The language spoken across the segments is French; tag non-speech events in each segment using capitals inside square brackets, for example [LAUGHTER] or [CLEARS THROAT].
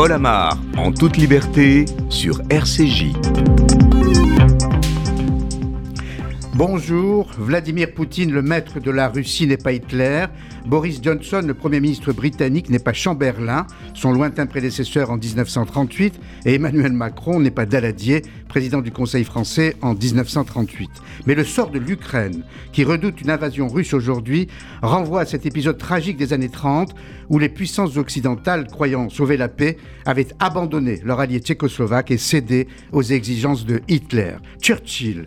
Paul Amar, en toute liberté, sur RCJ. Bonjour, Vladimir Poutine, le maître de la Russie, n'est pas Hitler. Boris Johnson, le Premier ministre britannique, n'est pas Chamberlain, son lointain prédécesseur en 1938. Et Emmanuel Macron n'est pas Daladier, président du Conseil français en 1938. Mais le sort de l'Ukraine, qui redoute une invasion russe aujourd'hui, renvoie à cet épisode tragique des années 30 où les puissances occidentales, croyant sauver la paix, avaient abandonné leur allié tchécoslovaque et cédé aux exigences de Hitler. Churchill,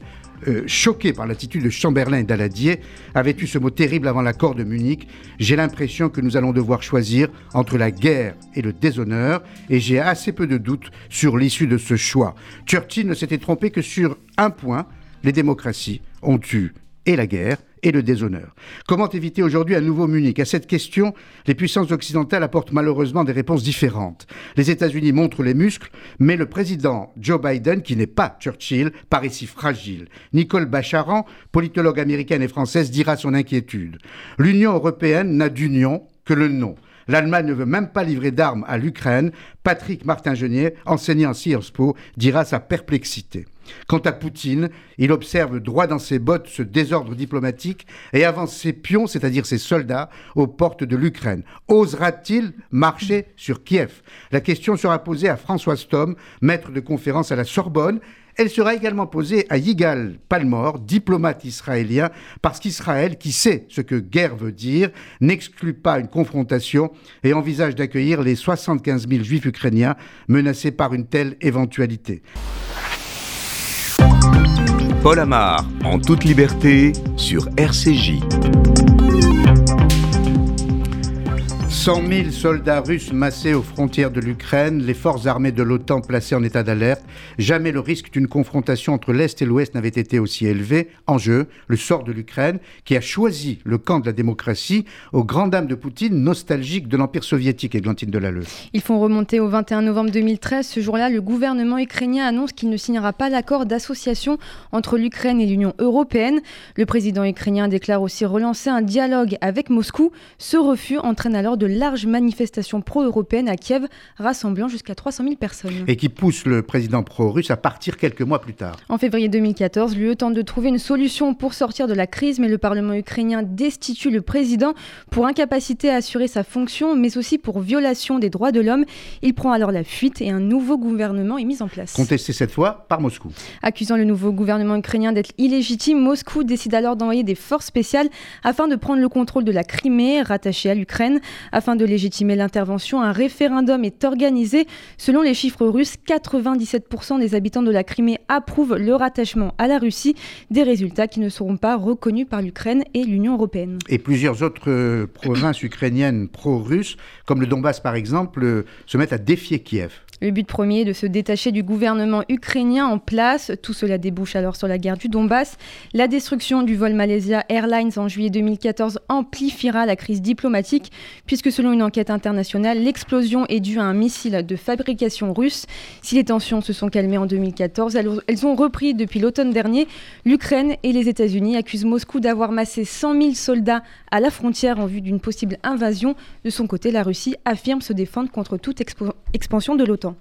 euh, choqué par l'attitude de Chamberlain et Daladier, avait eu ce mot terrible avant l'accord de Munich. J'ai l'impression que nous allons devoir choisir entre la guerre et le déshonneur, et j'ai assez peu de doutes sur l'issue de ce choix. Churchill ne s'était trompé que sur un point, les démocraties ont eu et la guerre et le déshonneur. Comment éviter aujourd'hui un nouveau Munich? À cette question, les puissances occidentales apportent malheureusement des réponses différentes. Les États-Unis montrent les muscles, mais le président Joe Biden, qui n'est pas Churchill, paraît si fragile. Nicole Bacharan, politologue américaine et française, dira son inquiétude. L'Union européenne n'a d'union que le nom. L'Allemagne ne veut même pas livrer d'armes à l'Ukraine. Patrick Martin-Genier, enseignant Sciences Po, dira sa perplexité. Quant à Poutine, il observe droit dans ses bottes ce désordre diplomatique et avance ses pions, c'est-à-dire ses soldats, aux portes de l'Ukraine. Osera-t-il marcher sur Kiev? La question sera posée à François Stom, maître de conférence à la Sorbonne. Elle sera également posée à Yigal Palmor, diplomate israélien, parce qu'Israël, qui sait ce que guerre veut dire, n'exclut pas une confrontation et envisage d'accueillir les 75 000 juifs ukrainiens menacés par une telle éventualité. Paul Amar, en toute liberté, sur RCJ. 100 000 soldats russes massés aux frontières de l'Ukraine, les forces armées de l'OTAN placées en état d'alerte. Jamais le risque d'une confrontation entre l'Est et l'Ouest n'avait été aussi élevé. En jeu, le sort de l'Ukraine, qui a choisi le camp de la démocratie aux grandes dames de Poutine, nostalgiques de l'Empire soviétique, Églantine Delalleux. Ils font remonter au 21 novembre 2013. Ce jour-là, le gouvernement ukrainien annonce qu'il ne signera pas l'accord d'association entre l'Ukraine et l'Union européenne. Le président ukrainien déclare aussi relancer un dialogue avec Moscou. Ce refus entraîne alors de large manifestation pro-européenne à Kiev, rassemblant jusqu'à 300 000 personnes. Et qui pousse le président pro-russe à partir quelques mois plus tard. En février 2014, l'UE tente de trouver une solution pour sortir de la crise, mais le Parlement ukrainien destitue le président pour incapacité à assurer sa fonction, mais aussi pour violation des droits de l'homme. Il prend alors la fuite et un nouveau gouvernement est mis en place. Contesté cette fois par Moscou. Accusant le nouveau gouvernement ukrainien d'être illégitime, Moscou décide alors d'envoyer des forces spéciales afin de prendre le contrôle de la Crimée, rattachée à l'Ukraine. Afin de légitimer l'intervention, un référendum est organisé. Selon les chiffres russes, 97% des habitants de la Crimée approuvent le rattachement à la Russie, des résultats qui ne seront pas reconnus par l'Ukraine et l'Union européenne. Et plusieurs autres euh, provinces ukrainiennes pro-russes, comme le Donbass par exemple, euh, se mettent à défier Kiev. Le but premier est de se détacher du gouvernement ukrainien en place. Tout cela débouche alors sur la guerre du Donbass. La destruction du vol Malaysia Airlines en juillet 2014 amplifiera la crise diplomatique, puisque selon une enquête internationale, l'explosion est due à un missile de fabrication russe. Si les tensions se sont calmées en 2014, elles ont repris depuis l'automne dernier. L'Ukraine et les États-Unis accusent Moscou d'avoir massé 100 000 soldats à la frontière en vue d'une possible invasion. De son côté, la Russie affirme se défendre contre toute expansion de l'OTAN.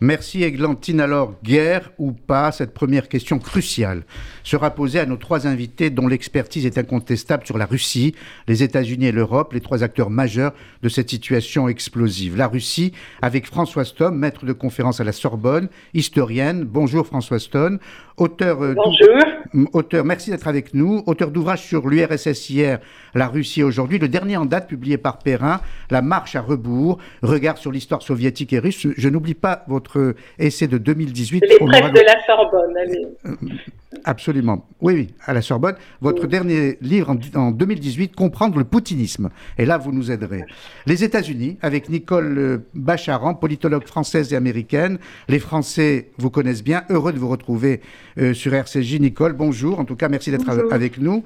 Merci Églantine. Alors, guerre ou pas, cette première question cruciale sera posée à nos trois invités dont l'expertise est incontestable sur la Russie, les États-Unis et l'Europe, les trois acteurs majeurs de cette situation explosive. La Russie, avec François Stone, maître de conférence à la Sorbonne, historienne. Bonjour François Stone. Auteur, euh, auteur, merci d'être avec nous. Auteur d'ouvrage sur l'URSS hier, la Russie aujourd'hui. Le dernier en date, publié par Perrin, La marche à rebours, regard sur l'histoire soviétique et russe. Je n'oublie pas votre essai de 2018. Les presses de la Sorbonne, allez. Euh, absolument. Oui, oui, à la Sorbonne. Votre dernier livre en, 2018, Comprendre le poutinisme. Et là, vous nous aiderez. Les États-Unis, avec Nicole euh, Bacharan, politologue française et américaine. Les Français vous connaissent bien. Heureux de vous retrouver euh, sur RCJ. Nicole, bonjour. En tout cas, merci d'être avec nous.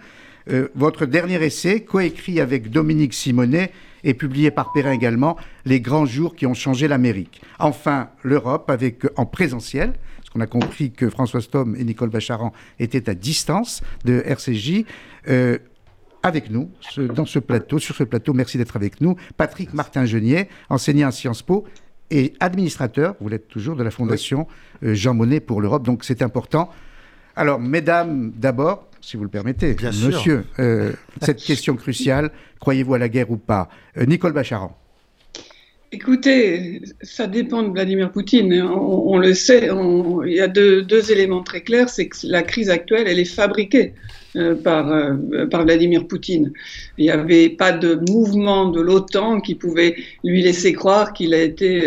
Euh, votre dernier essai, coécrit avec Dominique Simonet, et publié par Perrin également, Les grands jours qui ont changé l'Amérique. Enfin, l'Europe, avec en présentiel, parce qu'on a compris que François Stom et Nicole Bacharan étaient à distance de RCJ. Euh, avec nous, dans ce plateau, sur ce plateau, merci d'être avec nous, Patrick Martin-Genier, enseignant à Sciences Po et administrateur, vous l'êtes toujours, de la Fondation Jean Monnet pour l'Europe, donc c'est important. Alors, mesdames, d'abord, si vous le permettez, Bien monsieur, cette question cruciale, croyez-vous à la guerre ou pas? Nicole Bacharan. Écoutez, ça dépend de Vladimir Poutine. On, le sait, il y a deux, éléments très clairs, c'est que la crise actuelle, elle est fabriquée euh, par, euh, par Vladimir Poutine. Il n'y avait pas de mouvement de l'OTAN qui pouvait lui laisser croire qu'il a été,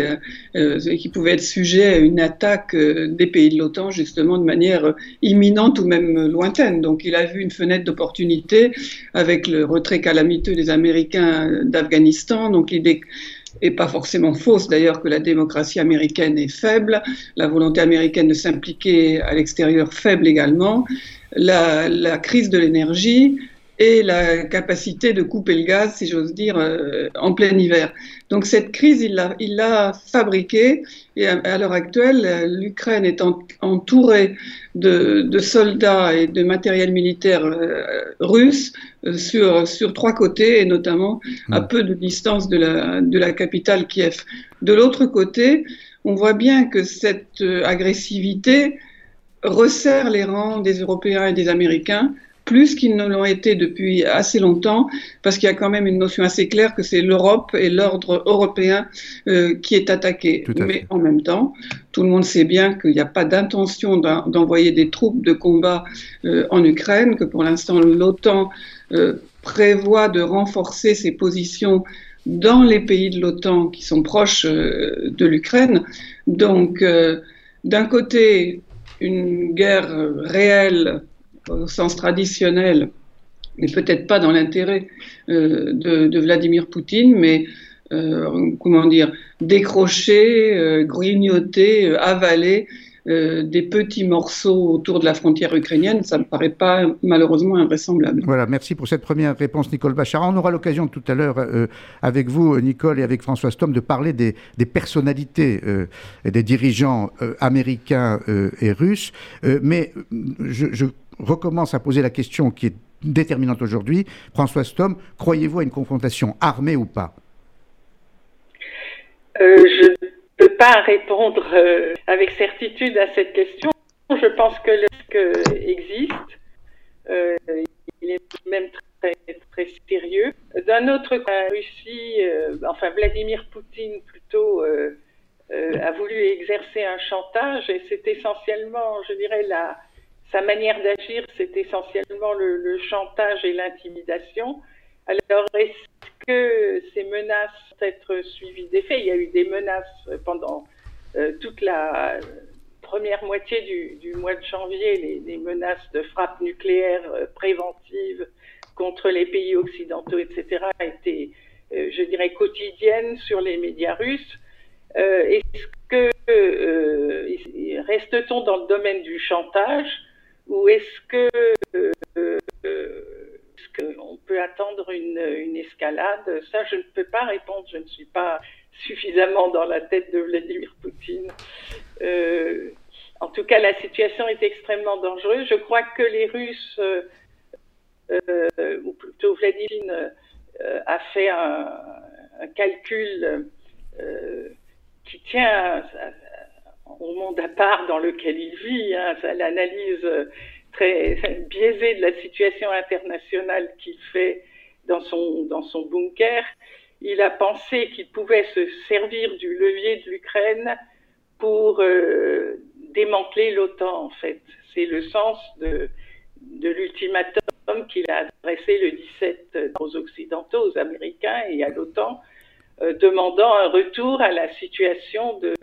euh, qu'il pouvait être sujet à une attaque des pays de l'OTAN justement de manière imminente ou même lointaine. Donc il a vu une fenêtre d'opportunité avec le retrait calamiteux des Américains d'Afghanistan. Donc l'idée et pas forcément fausse d'ailleurs que la démocratie américaine est faible, la volonté américaine de s'impliquer à l'extérieur faible également, la, crise de l'énergie et la capacité de couper le gaz, si j'ose dire, euh, en plein hiver. Donc cette crise, il l'a fabriquée et à, l'heure actuelle, l'Ukraine est entourée de, de, soldats et de matériel militaire euh, russe euh, sur, sur trois côtés et notamment à peu de distance de la, de la capitale Kiev. De l'autre côté, on voit bien que cette agressivité resserre les rangs des Européens et des Américains plus qu'ils ne l'ont été depuis assez longtemps, parce qu'il y a quand même une notion assez claire que c'est l'Europe et l'ordre européen euh, qui est attaqué. Mais en même temps, tout le monde sait bien qu'il n'y a pas d'intention d'envoyer des troupes de combat euh, en Ukraine, que pour l'instant l'OTAN euh, prévoit de renforcer ses positions dans les pays de l'OTAN qui sont proches de l'Ukraine. Donc, d'un côté, une guerre réelle au sens traditionnel, mais peut-être pas dans l'intérêt euh, de, Vladimir Poutine, mais euh, comment dire, décrocher, euh, grignoter, avaler des petits morceaux autour de la frontière ukrainienne, ça ne me paraît pas malheureusement invraisemblable. Voilà, merci pour cette première réponse, Nicole Bachar. On aura l'occasion tout à l'heure, avec vous, Nicole, et avec François Stom, de parler des, personnalités et des dirigeants américains et russes. mais je recommence à poser la question qui est déterminante aujourd'hui. François Stom, croyez-vous à une confrontation armée ou pas? Euh, Je ne peux pas répondre euh, avec certitude à cette question. Je pense que le existe. Euh, il est même très, très sérieux. D'un autre côté, la Russie, enfin Vladimir Poutine plutôt, a voulu exercer un chantage et c'est essentiellement, je dirais, la, sa manière d'agir, c'est essentiellement le, chantage et l'intimidation. Alors, est-ce que ces menaces vont être suivies des faits Il y a eu des menaces pendant euh, toute la première moitié du, mois de janvier, les, menaces de frappe nucléaire euh, préventive contre les pays occidentaux, etc., étaient, euh, je dirais, quotidiennes sur les médias russes. est-ce que reste-t-on dans le domaine du chantage? Ou est-ce que euh, est-ce qu'on peut attendre une, une, escalade? Ça, je ne peux pas répondre. Je ne suis pas suffisamment dans la tête de Vladimir Poutine. Euh, en tout cas, la situation est extrêmement dangereuse. Je crois que les Russes, euh, euh ou plutôt Vladimir, euh, a fait un, un calcul euh, qui tient au monde à part dans lequel il vit, hein, l'analyse euh, très [LAUGHS] biaisée de la situation internationale qu'il fait dans son, bunker, il a pensé qu'il pouvait se servir du levier de l'Ukraine pour euh, démanteler l'OTAN, en fait. C'est le sens de, l'ultimatum qu'il a adressé le 17 aux Occidentaux, aux Américains et à l'OTAN, euh, demandant un retour à la situation de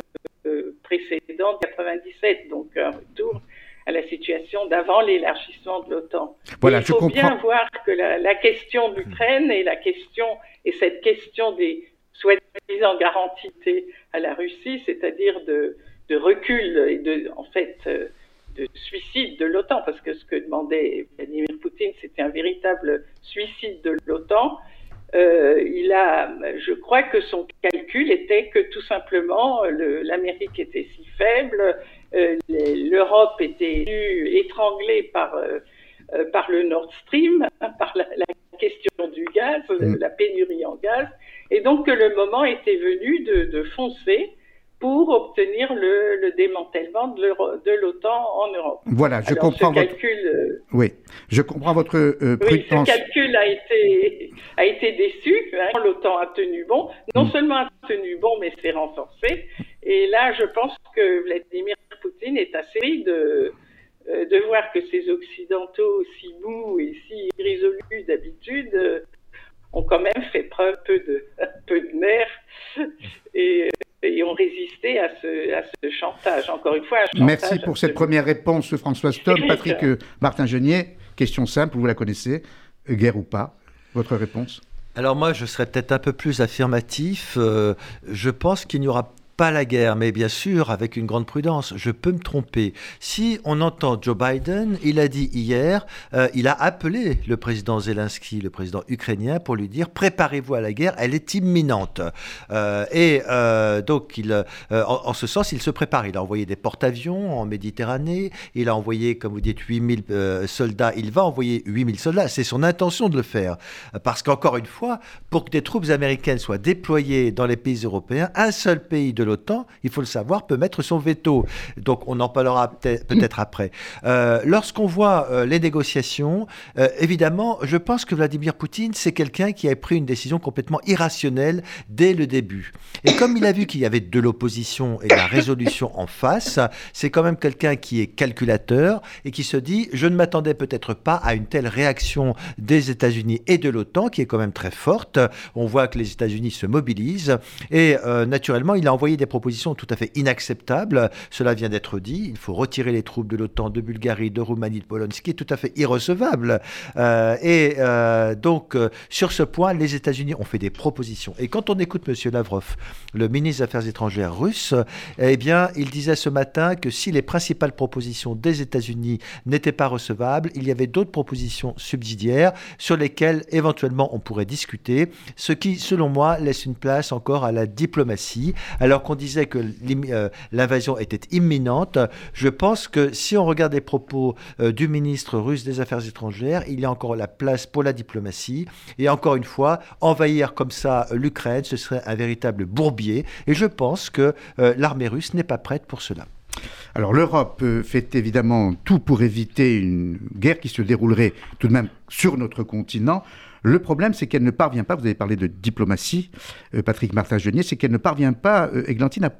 précédent 97, donc un retour à la situation d'avant l'élargissement de l'OTAN. Voilà, il faut bien voir que la, question de l'Ukraine et la question et cette question des soi-disant garanties à la Russie, c'est-à-dire de, de, recul et de en fait euh, de suicide de l'OTAN, parce que ce que demandait Vladimir Poutine, c'était un véritable suicide de l'OTAN. Euh, il a, je crois que son calcul était que tout simplement l'Amérique était si faible, euh, l'Europe était étranglée par euh, par le Nord Stream, hein, par la, question du gaz, mm. la pénurie en gaz, et donc que le moment était venu de, de foncer pour obtenir le, démantèlement de l'OTAN en Europe. Voilà, je comprends votre... calcul. Euh, oui, je comprends votre euh, oui, ce calcul a été a été déçu. Hein. L'OTAN a tenu bon, non mm. seulement a tenu bon, mais s'est renforcé. Et là, je pense que Vladimir Poutine est assez de euh, de voir que ces Occidentaux aussi mous et si irrésolus d'habitude ont quand même fait preuve peu de, [LAUGHS] peu de nerfs et, ont résisté à ce, à ce, chantage. Encore une fois, Merci pour cette première réponse, François Stoll. Patrick euh, Martin-Genier, question simple, vous la connaissez, euh, guerre ou pas Votre réponse? Alors moi, je serais peut-être un peu plus affirmatif. Euh, je pense qu'il n'y aura pas la guerre, mais bien sûr avec une grande prudence. Je peux me tromper. Si on entend Joe Biden, il a dit hier, euh, il a appelé le président Zelensky, le président ukrainien, pour lui dire préparez-vous à la guerre, elle est imminente. Euh, et euh, donc, il, en, ce sens, il se prépare. Il a envoyé des porte-avions en Méditerranée. Il a envoyé, comme vous dites, 8000 soldats. Il va envoyer 8000 soldats. C'est son intention de le faire. Parce qu'encore une fois, pour que des troupes américaines soient déployées dans les pays européens, un seul pays de l'OTAN, il faut le savoir, peut mettre son veto. Donc on en parlera peut-être après. Euh, lorsqu'on voit euh, les négociations, euh, évidemment, je pense que Vladimir Poutine, c'est quelqu'un qui a pris une décision complètement irrationnelle dès le début. Et comme il a vu qu'il y avait de l'opposition et de la résolution en face, c'est quand même quelqu'un qui est calculateur et qui se dit, je ne m'attendais peut-être pas à une telle réaction des États-Unis et de l'OTAN, qui est quand même très forte. On voit que les États-Unis se mobilisent et naturellement, il a envoyé des propositions tout à fait inacceptables. Cela vient d'être dit. Il faut retirer les troupes de l'OTAN de Bulgarie, de Roumanie, de Pologne, ce qui est tout à fait irrecevable. Euh, et euh, donc, euh, sur ce point, les États-Unis ont fait des propositions. Et quand on écoute M. Lavrov, le ministre des Affaires étrangères russe, eh bien, il disait ce matin que si les principales propositions des États-Unis n'étaient pas recevables, il y avait d'autres propositions subsidiaires sur lesquelles éventuellement on pourrait discuter, ce qui, selon moi, laisse une place encore à la diplomatie. Alors qu'on disait que euh, l'invasion était imminente, je pense que si on regarde les propos euh, du ministre russe des Affaires étrangères, il y a encore la place pour la diplomatie. Et encore une fois, envahir comme ça euh, l'Ukraine, ce serait un véritable bourbier. Et je pense que l'armée russe n'est pas prête pour cela. Alors l'Europe fait évidemment tout pour éviter une guerre qui se déroulerait tout de même sur notre continent. Le problème, c'est qu'elle ne parvient pas, vous avez parlé de diplomatie, Patrick Martin-Genier, c'est qu'elle ne parvient pas, Églantine, à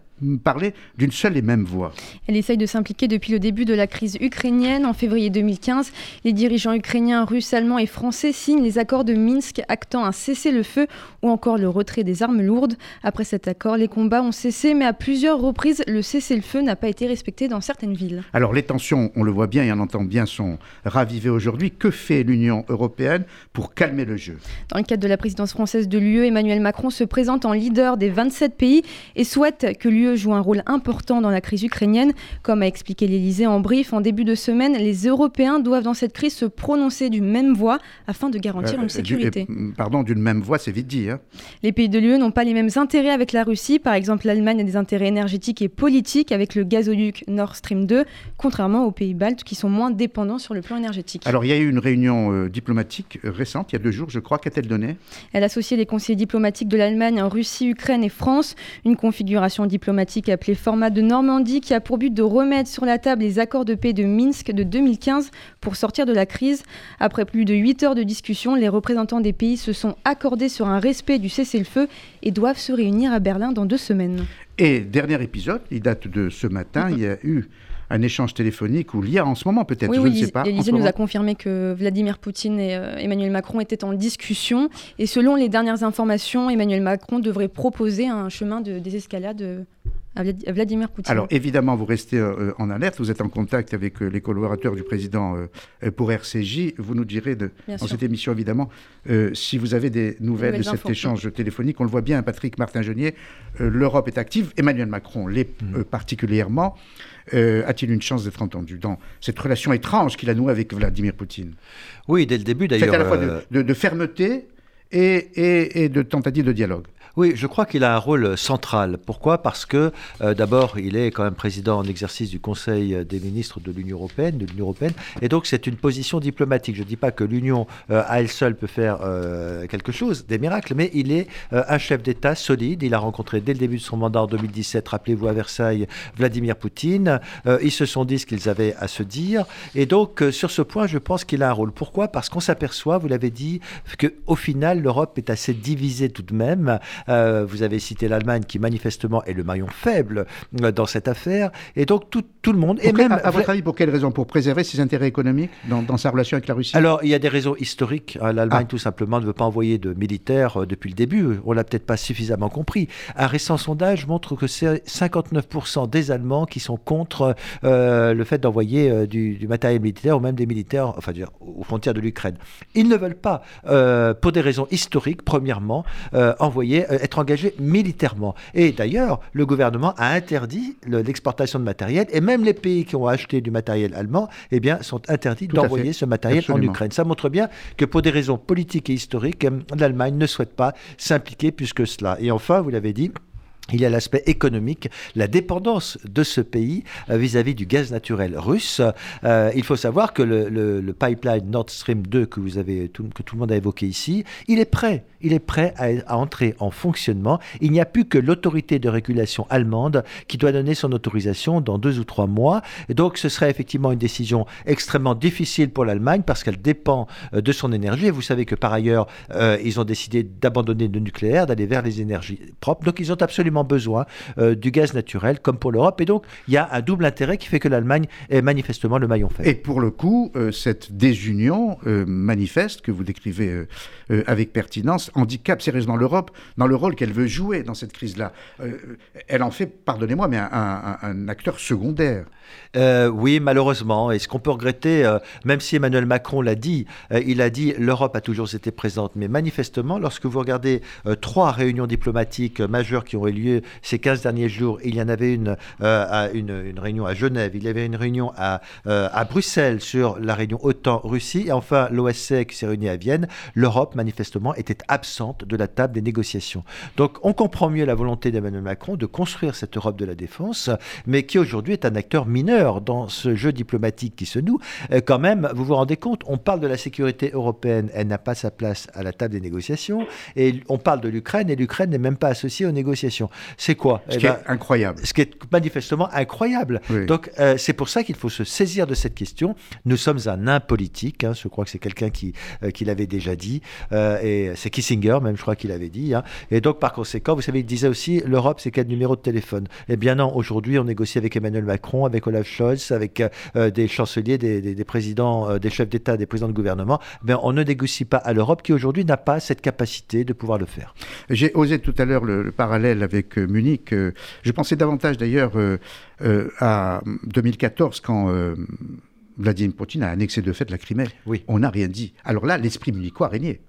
parler d'une seule et même voix. Elle essaye de s'impliquer depuis le début de la crise ukrainienne. En février 2015, les dirigeants ukrainiens, russes, allemands et français signent les accords de Minsk actant un cessez-le-feu ou encore le retrait des armes lourdes. Après cet accord, les combats ont cessé, mais à plusieurs reprises, le cessez-le-feu n'a pas été respecté dans certaines villes. Alors les tensions, on le voit bien et on entend bien, sont ravivées aujourd'hui. Que fait l'Union européenne pour calmer le jeu? Dans le cadre de la présidence française de l'UE, Emmanuel Macron se présente en leader des 27 pays et souhaite que l'UE joue un rôle important dans la crise ukrainienne. Comme a expliqué l'Elysée en brief, en début de semaine, les Européens doivent dans cette crise se prononcer d'une même voix afin de garantir euh, une sécurité. pardon, d'une même voix, c'est vite dit. Hein. Les pays de l'UE n'ont pas les mêmes intérêts avec la Russie. Par exemple, l'Allemagne a des intérêts énergétiques et politiques avec le gazoduc Nord Stream 2, contrairement aux pays baltes qui sont moins dépendants sur le plan énergétique. Alors, il y a eu une réunion euh, diplomatique euh, récente, il y a deux jours, je crois. Qu'a-t-elle donné? Elle associait les conseillers diplomatiques de l'Allemagne, Russie, Ukraine et France. Une configuration diplomatique appelé Format de Normandie qui a pour but de remettre sur la table les accords de paix de Minsk de 2015 pour sortir de la crise. Après plus de 8 heures de discussion, les représentants des pays se sont accordés sur un respect du cessez-le-feu et doivent se réunir à Berlin dans deux semaines. Et dernier épisode, il date de ce matin, il y a eu un échange téléphonique ou il y a en ce moment peut-être, je ne sais pas. L'Élysée nous a confirmé que Vladimir Poutine et euh, Emmanuel Macron étaient en discussion et selon les dernières informations, Emmanuel Macron devrait proposer un chemin de désescalade à Vladimir Poutine. Alors évidemment, vous restez euh, en alerte, vous êtes en contact avec euh, les collaborateurs du président pour RCJ. Vous nous direz de, dans cette émission évidemment si vous avez des nouvelles, de cet échange téléphonique. On le voit bien, Patrick Martin-Genier, l'Europe est active, Emmanuel Macron l'est mmh. particulièrement. Euh, a-t-il une chance d'être entendu dans cette relation étrange qu'il a nouée avec Vladimir Poutine? Oui, dès le début d'ailleurs. C'est à la fois de, euh, fermeté et, et, de tentative de dialogue. Oui, je crois qu'il a un rôle central. Pourquoi? Parce que euh, d'abord, il est quand même président en exercice du Conseil des ministres de l'Union européenne, de l'Union européenne, et donc c'est une position diplomatique. Je ne dis pas que l'Union euh, à elle seule peut faire euh, quelque chose, des miracles, mais il est un chef d'État solide. Il a rencontré dès le début de son mandat en 2017, rappelez-vous à Versailles, Vladimir Poutine. ils se sont dit ce qu'ils avaient à se dire, et donc sur ce point, je pense qu'il a un rôle. Pourquoi? Parce qu'on s'aperçoit, vous l'avez dit, qu'au final, l'Europe est assez divisée tout de même. Euh, vous avez cité l'Allemagne qui manifestement est le maillon faible euh, dans cette affaire. Et donc tout, tout le monde... et même, à, votre avis, pour quelle raison? Pour préserver ses intérêts économiques dans, dans, sa relation avec la Russie? Alors, il y a des raisons historiques. Hein. L'Allemagne, ah. tout simplement, ne veut pas envoyer de militaires euh, depuis le début. On l'a peut-être pas suffisamment compris. Un récent sondage montre que c'est 59% des Allemands qui sont contre le fait d'envoyer du, du, matériel militaire ou même des militaires enfin, dire, aux frontières de l'Ukraine. Ils ne veulent pas, pour des raisons historiques, premièrement, envoyer, être engagés militairement. Et d'ailleurs, le gouvernement a interdit l'exportation de matériel, et même les pays qui ont acheté du matériel allemand, eh bien, sont interdits d'envoyer ce matériel en Ukraine. Ça montre bien que pour des raisons politiques et historiques, l'Allemagne ne souhaite pas s'impliquer plus que cela. Et enfin, vous l'avez dit, il y a l'aspect économique, la dépendance de ce pays euh, vis-à-vis du gaz naturel russe. Euh, il faut savoir que le, pipeline Nord Stream 2 que vous avez que tout le monde a évoqué ici, il est prêt, il est prêt à, entrer en fonctionnement. Il n'y a plus que l'autorité de régulation allemande qui doit donner son autorisation dans deux ou trois mois. Et donc, ce serait effectivement une décision extrêmement difficile pour l'Allemagne parce qu'elle dépend euh, de son énergie. Vous savez que par ailleurs, ils ont décidé d'abandonner le nucléaire, d'aller vers les énergies propres. Donc, ils ont absolument besoin euh, du gaz naturel, comme pour l'Europe. Et donc, il y a un double intérêt qui fait que l'Allemagne est manifestement le maillon faible. Et pour le coup, euh, cette désunion euh, manifeste que vous décrivez avec pertinence handicape sérieusement l'Europe dans le rôle qu'elle veut jouer dans cette crise-là. elle en fait, pardonnez-moi, mais un, acteur secondaire. oui, malheureusement. Et ce qu'on peut regretter, même si Emmanuel Macron l'a dit, il a dit l'Europe a toujours été présente. Mais manifestement, lorsque vous regardez trois réunions diplomatiques majeures qui ont eu lieu ces 15 derniers jours. Il y en avait une, euh, à une, réunion à Genève, il y avait une réunion à, euh, à Bruxelles sur la réunion OTAN-Russie, et enfin l'OSCE qui s'est réunie à Vienne. L'Europe, manifestement, était absente de la table des négociations. Donc on comprend mieux la volonté d'Emmanuel Macron de construire cette Europe de la défense, mais qui aujourd'hui est un acteur mineur dans ce jeu diplomatique qui se noue. Euh, quand même, vous vous rendez compte, on parle de la sécurité européenne, elle n'a pas sa place à la table des négociations, et on parle de l'Ukraine, et l'Ukraine n'est même pas associée aux négociations. C'est quoi Ce eh qui est ben, incroyable. Ce qui est manifestement incroyable. Donc, euh, c'est pour ça qu'il faut se saisir de cette question. Nous sommes un nain politique. Hein. je crois que c'est quelqu'un qui, euh, qui l'avait déjà dit. Euh, et c'est Kissinger, même, je crois qu'il avait dit. Hein. Et donc, par conséquent, vous savez, il disait aussi l'Europe, c'est quel numéro de téléphone? Eh bien, non, aujourd'hui, on négocie avec Emmanuel Macron, avec Olaf Scholz, avec des chanceliers, des, présidents, des chefs d'État, des présidents de gouvernement. Mais on ne négocie pas à l'Europe qui, aujourd'hui, n'a pas cette capacité de pouvoir le faire. J'ai osé tout à l'heure le parallèle avec Munich. Euh, je pensais davantage d'ailleurs euh, euh, à 2014 quand Vladimir Poutine a annexé de fait la Crimée. Oui. On n'a rien dit. Alors là, l'esprit munichois régnait.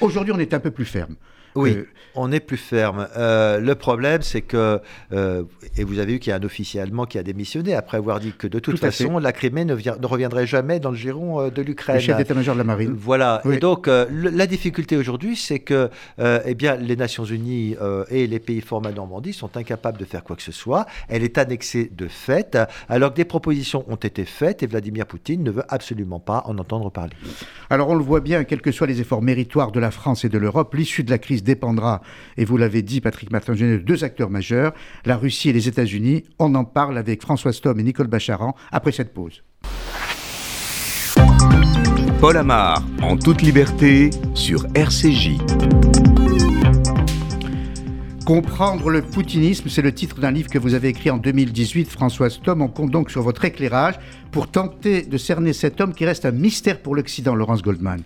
Aujourd'hui, on est un peu plus ferme. Oui, euh, on est plus ferme. Euh, le problème, c'est que, euh, et vous avez vu qu'il y a un officier allemand qui a démissionné après avoir dit que de toute façon, la Crimée ne, ne, reviendrait jamais dans le giron de l'Ukraine. Le chef d'état-major de la marine. Voilà. Et donc, la difficulté aujourd'hui, c'est que eh bien, les Nations Unies et les pays formés à Normandie sont incapables de faire quoi que ce soit. Elle est annexée de fait, alors que des propositions ont été faites et Vladimir Poutine ne veut absolument pas en entendre parler. Alors, on le voit bien, quels que soient les efforts méritoires de la France et de l'Europe, l'issue de la crise dépendra, et vous l'avez dit, Patrick Martin, de deux acteurs majeurs, la Russie et les États-Unis. On en parle avec François Stom et Nicole Bacharan après cette pause. Paul Amar, en toute liberté, sur RCJ. Comprendre le poutinisme, c'est le titre d'un livre que vous avez écrit en 2018, François Tom. On compte donc sur votre éclairage pour tenter de cerner cet homme qui reste un mystère pour l'Occident, Laurence Goldman.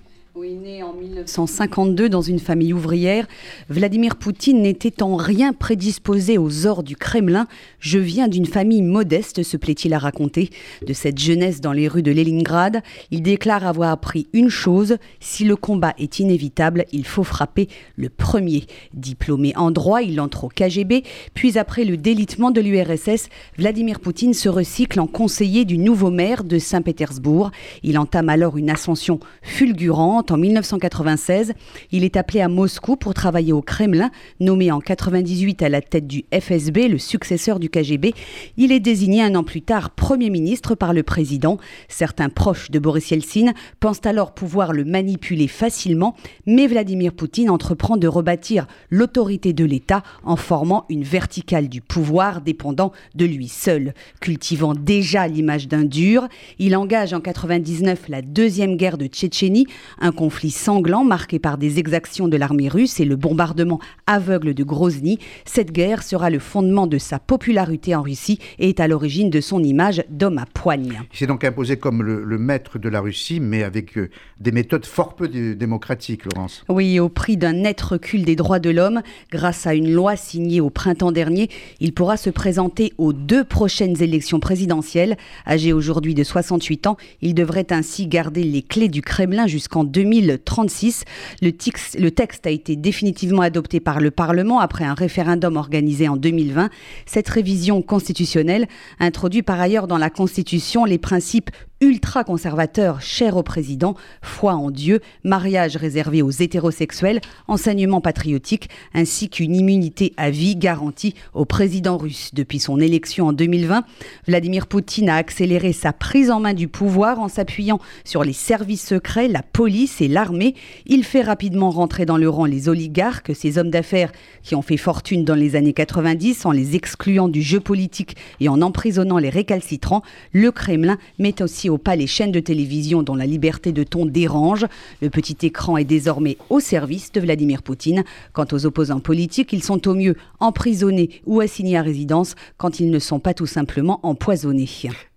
Oui, né en 1952 dans une famille ouvrière, Vladimir Poutine n'était en rien prédisposé aux ors du Kremlin. Je viens d'une famille modeste, se plaît-il à raconter. De cette jeunesse dans les rues de Leningrad, il déclare avoir appris une chose si le combat est inévitable, il faut frapper le premier. Diplômé en droit, il entre au KGB, puis après le délitement de l'URSS, Vladimir Poutine se recycle en conseiller du nouveau maire de Saint-Pétersbourg. Il entame alors une ascension fulgurante en 1980 1996. Il est appelé à Moscou pour travailler au Kremlin. Nommé en 98 à la tête du FSB, le successeur du KGB, il est désigné un an plus tard Premier ministre par le président. Certains proches de Boris Yeltsin pensent alors pouvoir le manipuler facilement, mais Vladimir Poutine entreprend de rebâtir l'autorité de l'État en formant une verticale du pouvoir dépendant de lui seul. Cultivant déjà l'image d'un dur, il engage en 99 la deuxième guerre de Tchétchénie, un conflit sanglant marqué par des exactions de l'armée russe et le bombardement aveugle de Grozny. Cette guerre sera le fondement de sa popularité en Russie et est à l'origine de son image d'homme à poigne. Il s'est donc imposé comme le, maître de la Russie, mais avec euh, des méthodes fort peu démocratiques, Laurence. Oui, au prix d'un net recul des droits de l'homme, grâce à une loi signée au printemps dernier, il pourra se présenter aux deux prochaines élections présidentielles. Âgé aujourd'hui de 68 ans, il devrait ainsi garder les clés du Kremlin jusqu'en 2036. Le, le texte a été définitivement adopté par le Parlement après un référendum organisé en 2020. Cette révision constitutionnelle introduit par ailleurs dans la Constitution les principes ultra-conservateur cher au président, foi en Dieu, mariage réservé aux hétérosexuels, enseignement patriotique, ainsi qu'une immunité à vie garantie au président russe. Depuis son élection en 2020, Vladimir Poutine a accéléré sa prise en main du pouvoir en s'appuyant sur les services secrets, la police et l'armée. Il fait rapidement rentrer dans le rang les oligarques, ces hommes d'affaires qui ont fait fortune dans les années 90 en les excluant du jeu politique et en emprisonnant les récalcitrants. Le Kremlin met aussi pas les chaînes de télévision dont la liberté de ton dérange. Le petit écran est désormais au service de Vladimir Poutine. Quant aux opposants politiques, ils sont au mieux emprisonnés ou assignés à résidence quand ils ne sont pas tout simplement empoisonnés.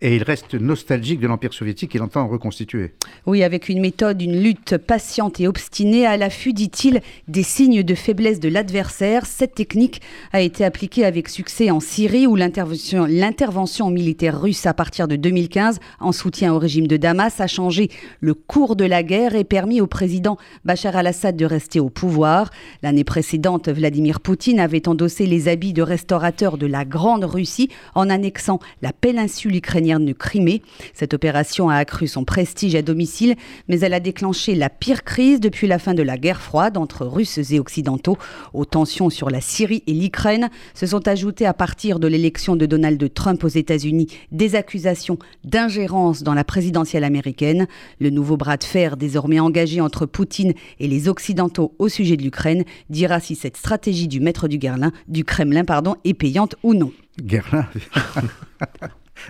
Et il reste nostalgique de l'Empire soviétique qu'il entend reconstituer. Oui, avec une méthode, une lutte patiente et obstinée à l'affût, dit-il, des signes de faiblesse de l'adversaire. Cette technique a été appliquée avec succès en Syrie où l'intervention militaire russe à partir de 2015 en soutien au régime de Damas a changé le cours de la guerre et permis au président Bachar al-Assad de rester au pouvoir. L'année précédente, Vladimir Poutine avait endossé les habits de restaurateur de la Grande Russie en annexant la péninsule ukrainienne de Crimée. Cette opération a accru son prestige à domicile, mais elle a déclenché la pire crise depuis la fin de la guerre froide entre Russes et Occidentaux. Aux tensions sur la Syrie et l'Ukraine se sont ajoutées à partir de l'élection de Donald Trump aux États-Unis des accusations d'ingérence dans la présidentielle américaine. Le nouveau bras de fer désormais engagé entre Poutine et les Occidentaux au sujet de l'Ukraine dira si cette stratégie du maître du, Gerlin, du Kremlin pardon, est payante ou non. Gerlin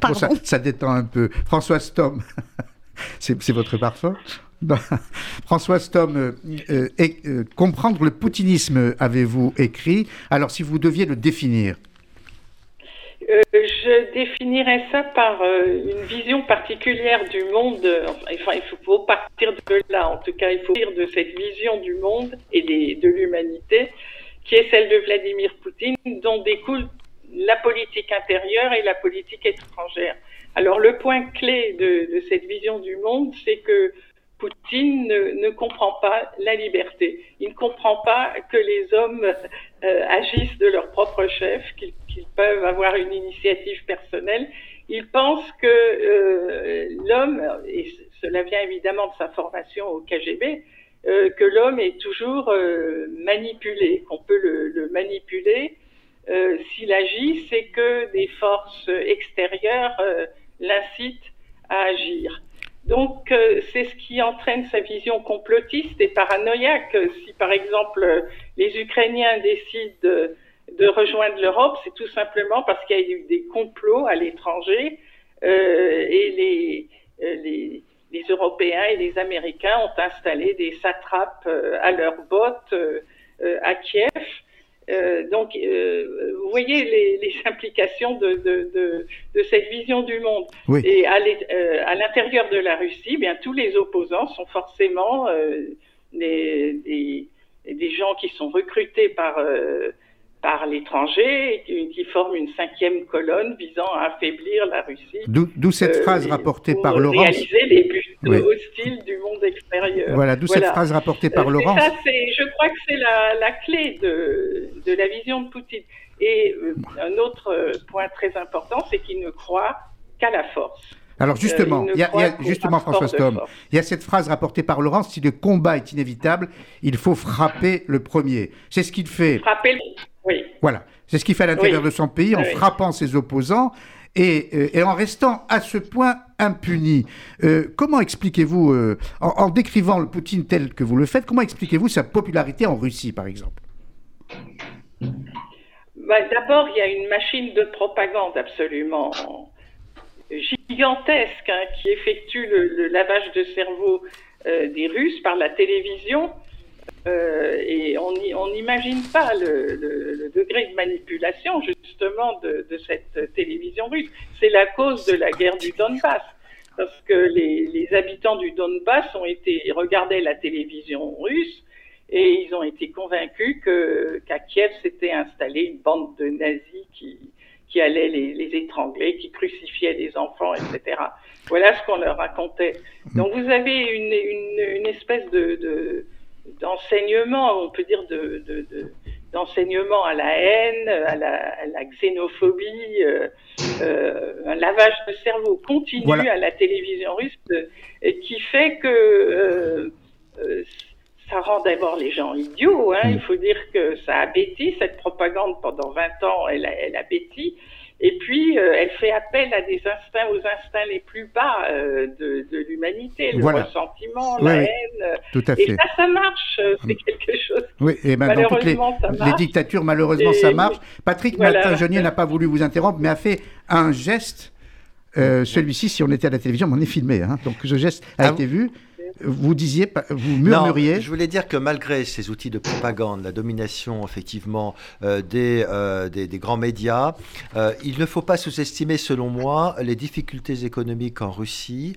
[LAUGHS] ça, ça, détend un peu. François Stom, [LAUGHS] c'est votre parfum François Stom, euh, euh, euh, comprendre le poutinisme, avez-vous écrit? Alors, si vous deviez le définir, euh, je définirais ça par euh, une vision particulière du monde. Enfin, il faut, partir de là. En tout cas, il faut partir de cette vision du monde et de l'humanité, qui est celle de Vladimir Poutine, dont découle la politique intérieure et la politique étrangère. Alors, le point clé de, de cette vision du monde, c'est que Poutine ne, comprend pas la liberté. Il ne comprend pas que les hommes euh, agissent de leur propre chef, qu'ils peuvent avoir une initiative personnelle. Il pense que euh, l'homme, et cela vient évidemment de sa formation au KGB, euh, que l'homme est toujours manipulé, qu'on peut le, le manipuler. S'il agit, c'est que des forces extérieures l'incitent à agir. Donc, euh, c'est ce qui entraîne sa vision complotiste et paranoïaque. Si, par exemple, les Ukrainiens décident de, rejoindre l'Europe, c'est tout simplement parce qu'il y a eu des complots à l'étranger euh, et les, euh, les, les, Européens et les Américains ont installé des satrapes à leurs bottes à Kiev euh, donc, euh, vous voyez les, les [LAUGHS] implications de, de, de, de, cette vision du monde. Et euh, à l'intérieur de la Russie, bien tous les opposants sont forcément des, des, des, gens qui sont recrutés par par l'étranger qui, qui forment une cinquième colonne visant à affaiblir la Russie. D'où cette phrase rapportée par Laurence. Réaliser les buts hostiles du monde extérieur. Voilà, d'où cette phrase rapportée par Laurence. Ça, je crois que c'est la, la, clé de, de, la vision de Poutine. Et euh, un autre point très important, c'est qu'il ne croit qu'à la force. Alors justement, il y a, justement François Stom, il y a cette phrase rapportée par Laurence si le combat est inévitable, il faut frapper le premier. C'est ce qu'il fait. Frapper, oui. Voilà, c'est ce qu'il fait à l'intérieur de son pays en frappant ses opposants et, et, en restant à ce point impuni. Euh, comment expliquez-vous, euh, en, décrivant le Poutine tel que vous le faites, comment expliquez-vous sa popularité en Russie, par exemple? Bah, D'abord, il y a une machine de propagande absolument gigantesque hein, qui effectue le, lavage de cerveau euh, des Russes par la télévision. Euh, et on n'imagine pas le, degré de manipulation justement de, cette télévision russe. C'est la cause de la guerre du Donbass. Parce que les, habitants du Donbass ont été regardaient la télévision russe et ils ont été convaincus qu'à Kiev s'était installée une bande de nazis qui qui allaient les, étrangler, qui crucifiaient des enfants, etc. Voilà ce qu'on leur racontait. Donc vous avez une, une, espèce de, d'enseignement, on peut dire de, d'enseignement à la haine, à la, xénophobie, euh, euh, un lavage de cerveau continu à la télévision russe, et qui fait que euh, ça rend d'abord les gens idiots. Hein. Il faut dire que ça a bêti, cette propagande pendant 20 ans, elle a, elle a bêti. Et puis, euh, elle fait appel à des instincts, aux instincts les plus bas euh, de, de l'humanité, le ressentiment, la haine. Tout à fait. Et ça, ça marche. Euh, c'est quelque chose. Oui, et ben, dans toutes les, les, dictatures, malheureusement, ça marche. Patrick voilà. n'a pas voulu vous interrompre, mais a fait un geste. Celui-ci, si on était à la télévision, on est filmé. Hein, donc, ce geste a ah été vu vous disiez, vous murmuriez. je voulais dire que malgré ces outils de propagande, la domination effectivement euh, des, euh, des, grands médias, euh, il ne faut pas sous-estimer, selon moi, les difficultés économiques en Russie,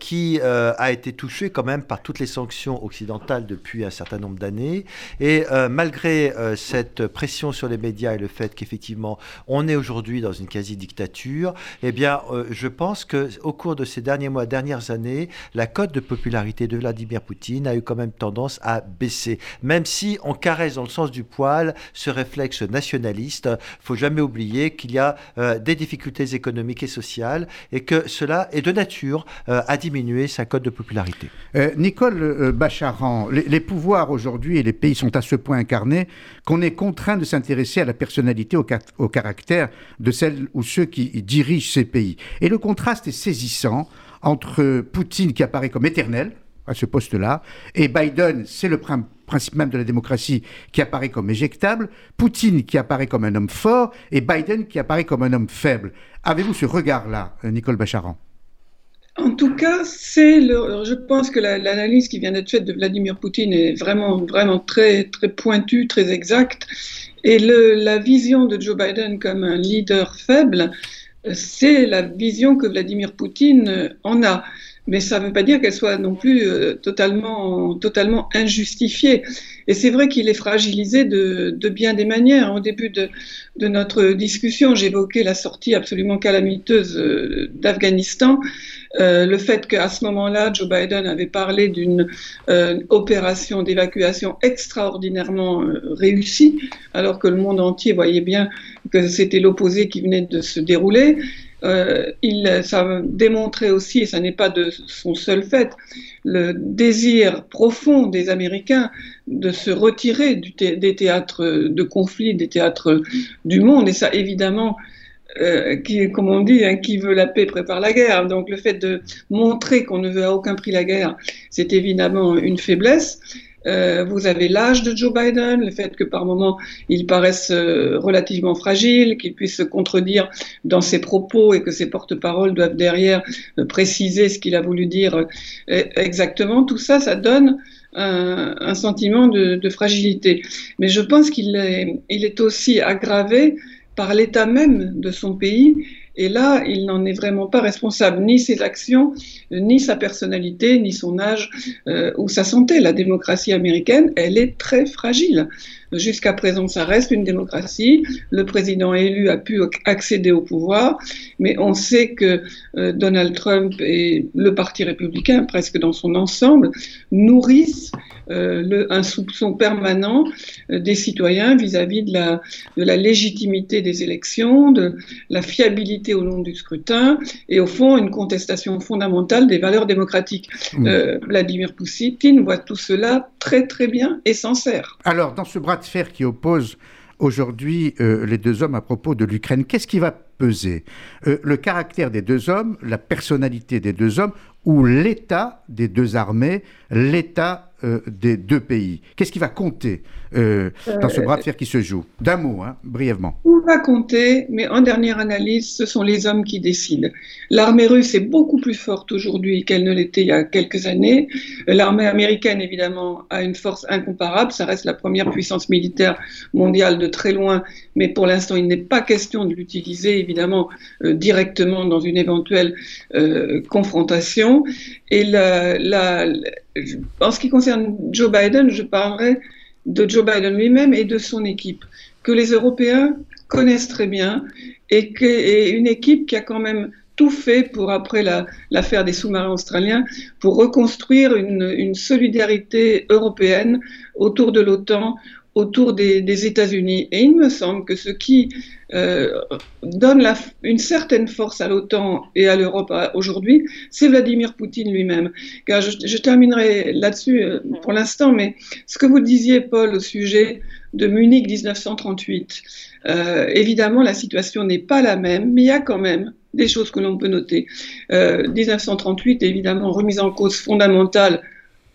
qui a été touchée quand même par toutes les sanctions occidentales depuis un certain nombre d'années. Et malgré cette pression sur les médias et le fait qu'effectivement on est aujourd'hui dans une quasi-dictature, eh bien, je pense que au cours de ces derniers mois, dernières années, la cote de popularité de Vladimir Poutine a eu quand même tendance à baisser. Même si on caresse dans le sens du poil ce réflexe nationaliste, faut jamais oublier qu'il y a euh, des difficultés économiques et sociales et que cela est de nature euh, à diminuer sa cote de popularité. Euh, Nicole Bacharan, les, pouvoirs aujourd'hui et les pays sont à ce point incarnés qu'on est contraint de s'intéresser à la personnalité, au caractère de celles ou ceux qui dirigent ces pays. Et le contraste est saisissant entre Poutine qui apparaît comme éternel à ce poste-là, et Biden, c'est le principe même de la démocratie, qui apparaît comme éjectable, Poutine qui apparaît comme un homme fort, et Biden qui apparaît comme un homme faible. Avez-vous ce regard-là, Nicole Bacharan? En tout cas, c'est je pense que l'analyse qui vient d'être faite de Vladimir Poutine est vraiment, vraiment très, très pointue, très exacte. Et la vision de Joe Biden comme un leader faible, c'est la vision que Vladimir Poutine en a. Mais ça ne veut pas dire qu'elle soit non plus euh, totalement, totalement injustifiée. Et c'est vrai qu'il est fragilisé de, de, bien des manières. Au début de, de notre discussion, j'évoquais la sortie absolument calamiteuse euh, d'Afghanistan. Euh, le fait qu'à ce moment-là, Joe Biden avait parlé d'une euh, opération d'évacuation extraordinairement euh, réussie, alors que le monde entier voyait bien que c'était l'opposé qui venait de se dérouler. Il, ça démontrait aussi, et ça n'est pas de son seul fait, le désir profond des Américains de se retirer des théâtres de conflit, des théâtres du monde. Et ça, évidemment, euh, qui, comme on dit, hein, qui veut la paix prépare la guerre. Donc le fait de montrer qu'on ne veut à aucun prix la guerre, c'est évidemment une faiblesse. Euh, vous avez l'âge de Joe Biden, le fait que par moments il paraisse euh, relativement fragile, qu'il puisse se contredire dans ses propos et que ses porte-paroles doivent derrière euh, préciser ce qu'il a voulu dire exactement. Tout ça, ça donne un, sentiment de, fragilité. Mais je pense qu'il est, il est aussi aggravé par l'état même de son pays. Et là, il n'en est vraiment pas responsable, ni ses actions, ni sa personnalité, ni son âge euh, ou sa santé. La démocratie américaine, elle est très fragile. Jusqu'à présent, ça reste une démocratie. Le président élu a pu accéder au pouvoir, mais on sait que euh, Donald Trump et le Parti républicain, presque dans son ensemble, nourrissent euh, le, un soupçon permanent euh, des citoyens vis-à-vis de, la, de la légitimité des élections, de la fiabilité au long du scrutin et au fond une contestation fondamentale des valeurs démocratiques. Mmh. Vladimir Poutine voit tout cela très très bien et sert. Alors dans ce bras de fer qui oppose aujourd'hui euh, les deux hommes à propos de l'Ukraine, qu'est-ce qui va peser? Euh, Le caractère des deux hommes, la personnalité des deux hommes ou l'état des deux armées, l'état euh, des deux pays Qu'est-ce qui va compter euh, dans ce bras de fer qui se joue? D'un mot, hein, brièvement. On va compter, mais en dernière analyse, ce sont les hommes qui décident. L'armée russe est beaucoup plus forte aujourd'hui qu'elle ne l'était il y a quelques années. L'armée américaine, évidemment, a une force incomparable. Ça reste la première puissance militaire mondiale de très loin, mais pour l'instant, il n'est pas question de l'utiliser, évidemment, euh, directement dans une éventuelle confrontation. Et la, la, en ce qui concerne Joe Biden, je parlerai de Joe Biden lui-même et de son équipe, que les Européens connaissent très bien et, une équipe qui a quand même tout fait pour, après l'affaire des sous-marins australiens, pour reconstruire une, solidarité européenne autour de l'OTAN, autour des États-Unis. Et il me semble que ce qui euh, donne la, une certaine force à l'OTAN et à l'Europe aujourd'hui, c'est Vladimir Poutine lui-même. Car je, je terminerai là-dessus euh, pour l'instant, mais ce que vous disiez, Paul, au sujet de Munich 1938, euh, évidemment, la situation n'est pas la même, mais il y a quand même des choses que l'on peut noter. Euh, 1938, évidemment, remise en cause fondamentale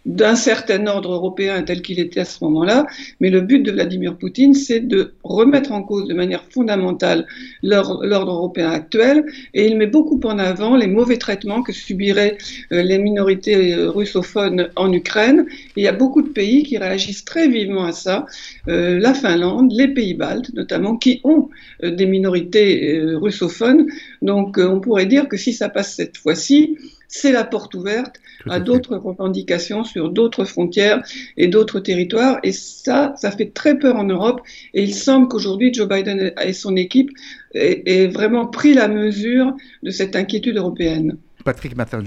d'un certain ordre européen tel qu'il était à ce moment-là, mais le but de Vladimir Poutine, c'est de remettre en cause de manière fondamentale l'ordre européen actuel, et il met beaucoup en avant les mauvais traitements que subiraient euh, les minorités euh, russophones en Ukraine. Il y a beaucoup de pays qui réagissent très vivement à ça, euh, la Finlande, les pays baltes notamment, qui ont des minorités russophones. Donc on pourrait dire que si ça passe cette fois-ci, c'est la porte ouverte à, d'autres revendications sur d'autres frontières et d'autres territoires. Et ça, ça fait très peur en Europe. Et il semble qu'aujourd'hui, Joe Biden et son équipe aient, vraiment pris la mesure de cette inquiétude européenne. Patrick martin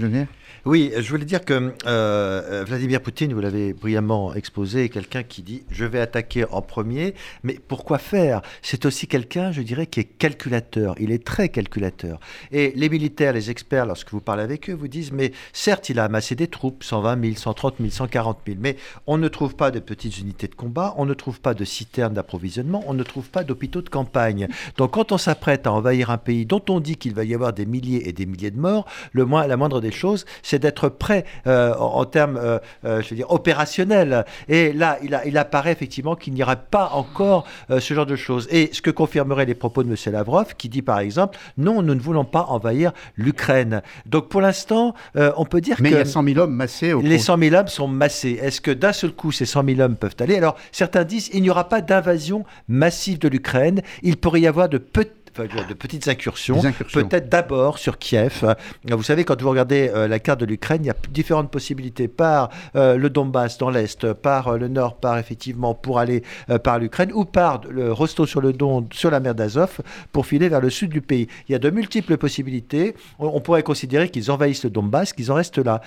oui, je voulais dire que euh, Vladimir Poutine, vous l'avez brillamment exposé, est quelqu'un qui dit je vais attaquer en premier, mais pourquoi faire? C'est aussi quelqu'un, je dirais, qui est calculateur. Il est très calculateur. Et les militaires, les experts, lorsque vous parlez avec eux, vous disent mais certes, il a amassé des troupes, 120 000, 130 000, 140 000, mais on ne trouve pas de petites unités de combat, on ne trouve pas de citernes d'approvisionnement, on ne trouve pas d'hôpitaux de campagne. Donc quand on s'apprête à envahir un pays dont on dit qu'il va y avoir des milliers et des milliers de morts, le moins, la moindre des choses, c'est c'est d'être prêt euh, en, termes, euh, euh, je veux dire, opérationnels. Et là, il, a, il apparaît effectivement qu'il n'y aura pas encore ce genre de choses. Et ce que confirmeraient les propos de M. Lavrov, qui dit par exemple, non, nous ne voulons pas envahir l'Ukraine. Donc pour l'instant, on peut dire que... Mais il y a 100 000 hommes massés. Au les 100 000 hommes sont massés. Est-ce que d'un seul coup, ces 100 000 hommes peuvent aller? Alors certains disent, il n'y aura pas d'invasion massive de l'Ukraine. Il pourrait y avoir de petits de petites incursions, peut-être d'abord sur Kiev. Vous savez, quand vous regardez euh, la carte de l'Ukraine, il y a différentes possibilités par euh, le Donbass dans l'est, par euh, le nord, par effectivement pour aller par l'Ukraine, ou par le Rostov sur le Don, sur la mer d'Azov, pour filer vers le sud du pays. Il y a de multiples possibilités. On, pourrait considérer qu'ils envahissent le Donbass, qu'ils en restent là.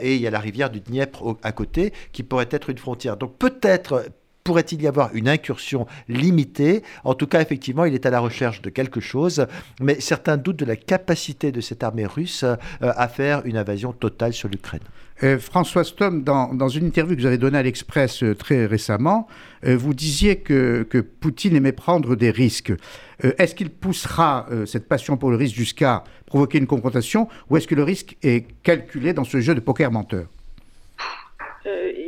et il y a la rivière du Dniepr à côté, qui pourrait être une frontière. Donc peut-être Pourrait-il y avoir une incursion limitée? En tout cas, effectivement, il est à la recherche de quelque chose, mais certains doutent de la capacité de cette armée russe euh, à faire une invasion totale sur l'Ukraine. Euh, François Stom, dans, une interview que vous avez donnée à l'Express euh, très récemment, vous disiez que, que, Poutine aimait prendre des risques. est-ce qu'il poussera cette passion pour le risque jusqu'à provoquer une confrontation, ou est-ce que le risque est calculé dans ce jeu de poker menteur?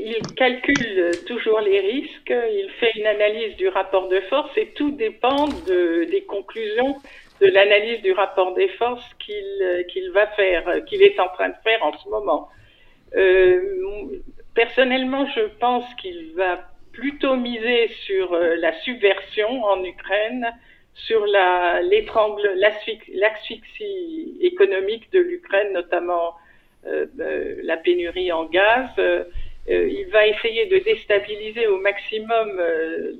Il calcule toujours les risques, il fait une analyse du rapport de force et tout dépend de, des conclusions de l'analyse du rapport des forces qu'il va faire, qu'il est en train de faire en ce moment. Euh, personnellement, je pense qu'il va plutôt miser sur euh, la subversion en Ukraine, sur l'asphyxie économique de l'Ukraine, notamment euh, la pénurie en gaz il va essayer de déstabiliser au maximum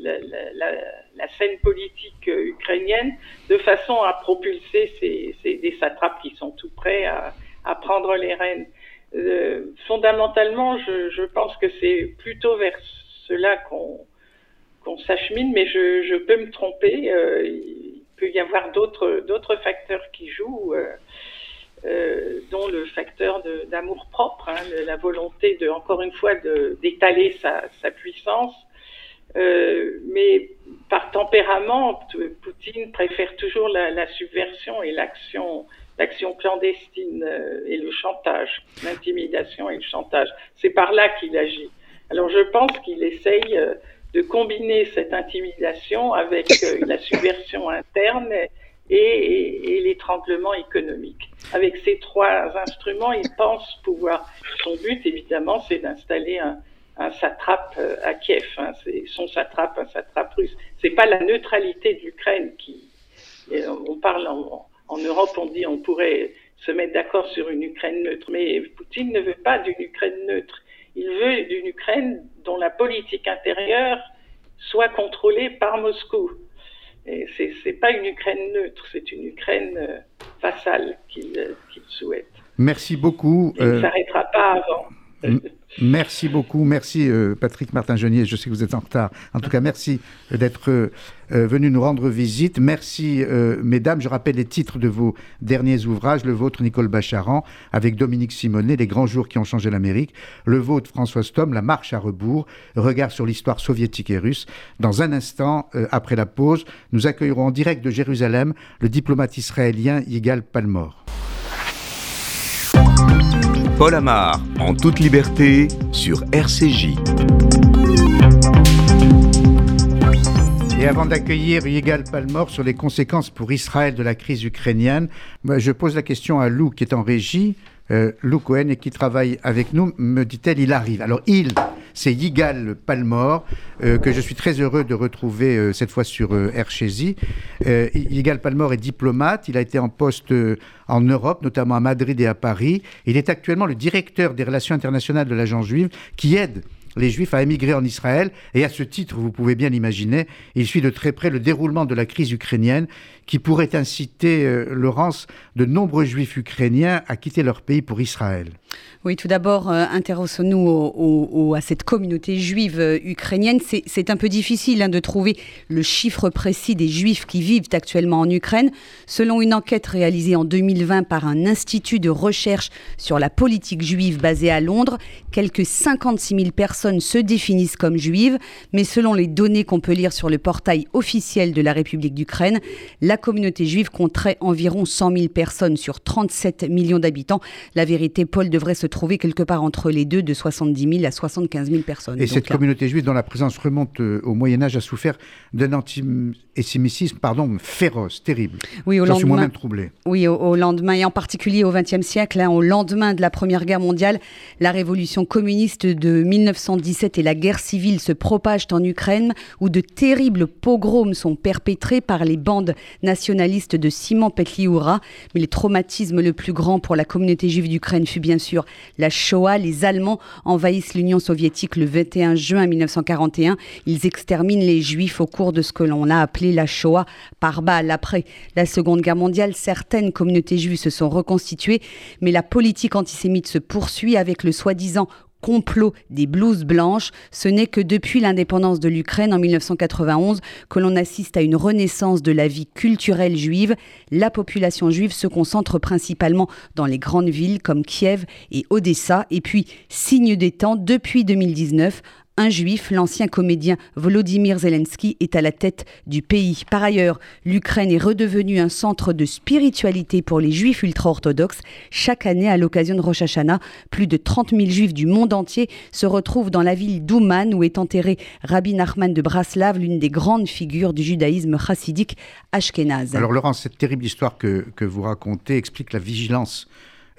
la, scène politique ukrainienne de façon à propulser ces, des satrapes qui sont tout prêts à, à prendre les rênes. fondamentalement, je, je, pense que c'est plutôt vers cela qu'on qu'on s'achemine, mais je, je, peux me tromper. il peut y avoir d'autres facteurs qui jouent. Euh, dont le facteur d'amour propre, hein, la volonté de, encore une fois, d'étaler sa, sa, puissance. Euh, mais par tempérament, Poutine préfère toujours la, la subversion et l'action l'action clandestine euh, et le chantage, l'intimidation et le chantage. C'est par là qu'il agit. Alors je pense qu'il essaye euh, de combiner cette intimidation avec la subversion interne et, l'étranglement économique. Avec ces trois instruments, il pense pouvoir. Son but, évidemment, c'est d'installer un, satrape euh, à Kiev. Hein. c'est son satrape, un satrape russe. C'est pas la neutralité de l'Ukraine qui. On parle en, Europe, on dit on pourrait se mettre d'accord sur une Ukraine neutre, mais Poutine ne veut pas d'une Ukraine neutre. Il veut d'une Ukraine dont la politique intérieure soit contrôlée par Moscou. Et c'est n'est pas une Ukraine neutre, c'est une Ukraine euh, vassale qu'il souhaite. Merci beaucoup. Il ne euh, s'arrêtera pas avant. Merci beaucoup. Merci euh, Patrick Martin-Genier. Je sais que vous êtes en retard. En tout cas, merci d'être euh, venu nous rendre visite. Merci euh, mesdames. Je rappelle les titres de vos derniers ouvrages. Le vôtre, Nicole Bacharan, avec Dominique Simonet, Les grands jours qui ont changé l'Amérique. Le vôtre, François Stom, La marche à rebours, regard sur l'histoire soviétique et russe. Dans un instant, après la pause, nous accueillerons en direct de Jérusalem le diplomate israélien Yigal Palmor. Paul Amar, en toute liberté, sur RCJ. Et avant d'accueillir Yigal Palmor sur les conséquences pour Israël de la crise ukrainienne, je pose la question à Lou qui est en régie, euh, Lou Cohen, et qui travaille avec nous. Me dit-elle, il arrive. Alors, il, c'est Yigal Palmor, euh, que je suis très heureux de retrouver euh, cette fois sur euh, euh Yigal Palmor est diplomate, il a été en poste en Europe, notamment à Madrid et à Paris. Il est actuellement le directeur des relations internationales de l'agence juive qui aide les Juifs à émigrer en Israël. Et à ce titre, vous pouvez bien l'imaginer, il suit de très près le déroulement de la crise ukrainienne qui pourrait inciter, Laurence, de nombreux Juifs ukrainiens à quitter leur pays pour Israël. Oui, tout d'abord, euh, intéressons-nous à cette communauté juive euh, ukrainienne. C'est un peu difficile hein, de trouver le chiffre précis des juifs qui vivent actuellement en Ukraine. Selon une enquête réalisée en 2020 par un institut de recherche sur la politique juive basé à Londres, quelques 56 000 personnes se définissent comme juives. Mais selon les données qu'on peut lire sur le portail officiel de la République d'Ukraine, la communauté juive compterait environ 100 000 personnes sur 37 millions d'habitants. La vérité, Paul devrait se trouver quelque part entre les deux, de 70 000 à 75 000 personnes. Et cette communauté juive dont la présence remonte euh, au Moyen Âge a souffert d'un antisémitisme pardon, féroce, terrible. Oui, au lendemain, suis moi-même troublé. Oui, au, lendemain, et en particulier au XXe siècle, hein, au lendemain de la Première Guerre mondiale, la révolution communiste de 1917 et la guerre civile se propagent en Ukraine, où de terribles pogroms sont perpétrés par les bandes nationalistes de Simon Petlioura. Mais le traumatisme le plus grand pour la communauté juive d'Ukraine fut bien sûr la Shoah. Les Allemands envahissent l'Union soviétique le 21 juin 1941. Ils exterminent les Juifs au cours de ce que l'on a appelé la Shoah par balle. Après la Seconde Guerre mondiale, certaines communautés juives se sont reconstituées, mais la politique antisémite se poursuit avec le soi-disant complot des blouses blanches, ce n'est que depuis l'indépendance de l'Ukraine en 1991 que l'on assiste à une renaissance de la vie culturelle juive. La population juive se concentre principalement dans les grandes villes comme Kiev et Odessa. Et puis, signe des temps, depuis 2019, un juif, l'ancien comédien Volodymyr Zelensky, est à la tête du pays. Par ailleurs, l'Ukraine est redevenue un centre de spiritualité pour les juifs ultra-orthodoxes. Chaque année, à l'occasion de Rosh Hashanah, plus de 30 000 juifs du monde entier se retrouvent dans la ville d'Ouman où est enterré Rabbi Nachman de Braslav, l'une des grandes figures du judaïsme chassidique ashkénaze. Alors Laurent, cette terrible histoire que, que vous racontez explique la vigilance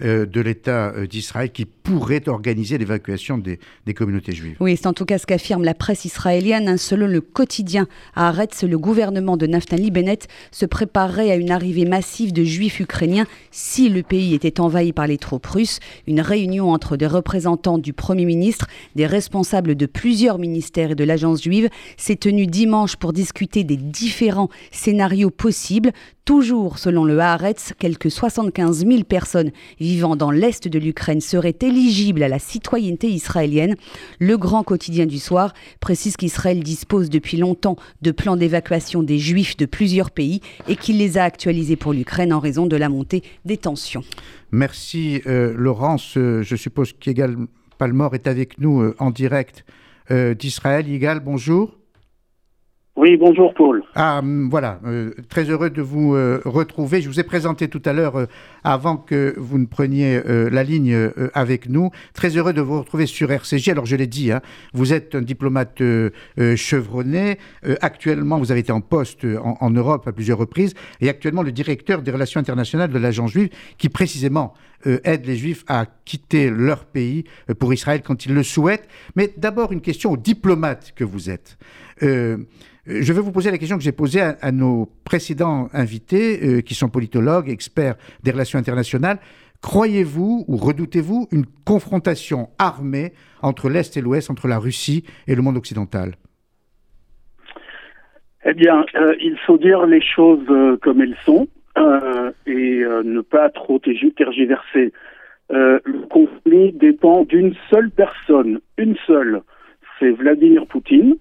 de l'État euh, d'Israël qui pourrait organiser l'évacuation des, communautés juives. Oui, c'est en tout cas ce qu'affirme la presse israélienne. Selon le quotidien Haaretz, le gouvernement de Naftali Bennett se préparerait à une arrivée massive de juifs ukrainiens si le pays était envahi par les troupes russes. Une réunion entre des représentants du Premier ministre, des responsables de plusieurs ministères et de l'agence juive s'est tenue dimanche pour discuter des différents scénarios possibles. Toujours selon le Haaretz, quelques 75 000 personnes vivant dans l'est de l'Ukraine seraient éligibles à la citoyenneté israélienne. Le grand quotidien du soir précise qu'Israël dispose depuis longtemps de plans d'évacuation des juifs de plusieurs pays et qu'il les a actualisés pour l'Ukraine en raison de la montée des tensions. Merci euh, Laurence. Euh, je suppose qu'Egal Palmore est avec nous euh, en direct d'Israël. Egal, bonjour. Oui, bonjour Paul. Ah, voilà, euh, très heureux de vous euh, retrouver. Je vous ai présenté tout à l'heure, euh, avant que vous ne preniez la ligne avec nous, très heureux de vous retrouver sur RCJ. Alors je l'ai dit, hein, vous êtes un diplomate chevronné. actuellement, vous avez été en poste en, en, Europe à plusieurs reprises, et actuellement le directeur des relations internationales de l'agence juive, qui précisément aide les juifs à quitter leur pays pour Israël quand ils le souhaitent. Mais d'abord une question aux diplomates que vous êtes. Je vais vous poser la question que j'ai posée à, nos précédents invités, euh, qui sont politologues, experts des relations internationales. Croyez-vous ou redoutez-vous une confrontation armée entre l'Est et l'Ouest, entre la Russie et le monde occidental? Eh bien, euh, il faut dire les choses euh, comme elles sont et ne pas trop tergiverser. le conflit dépend d'une seule personne, une seule, c'est Vladimir Poutine.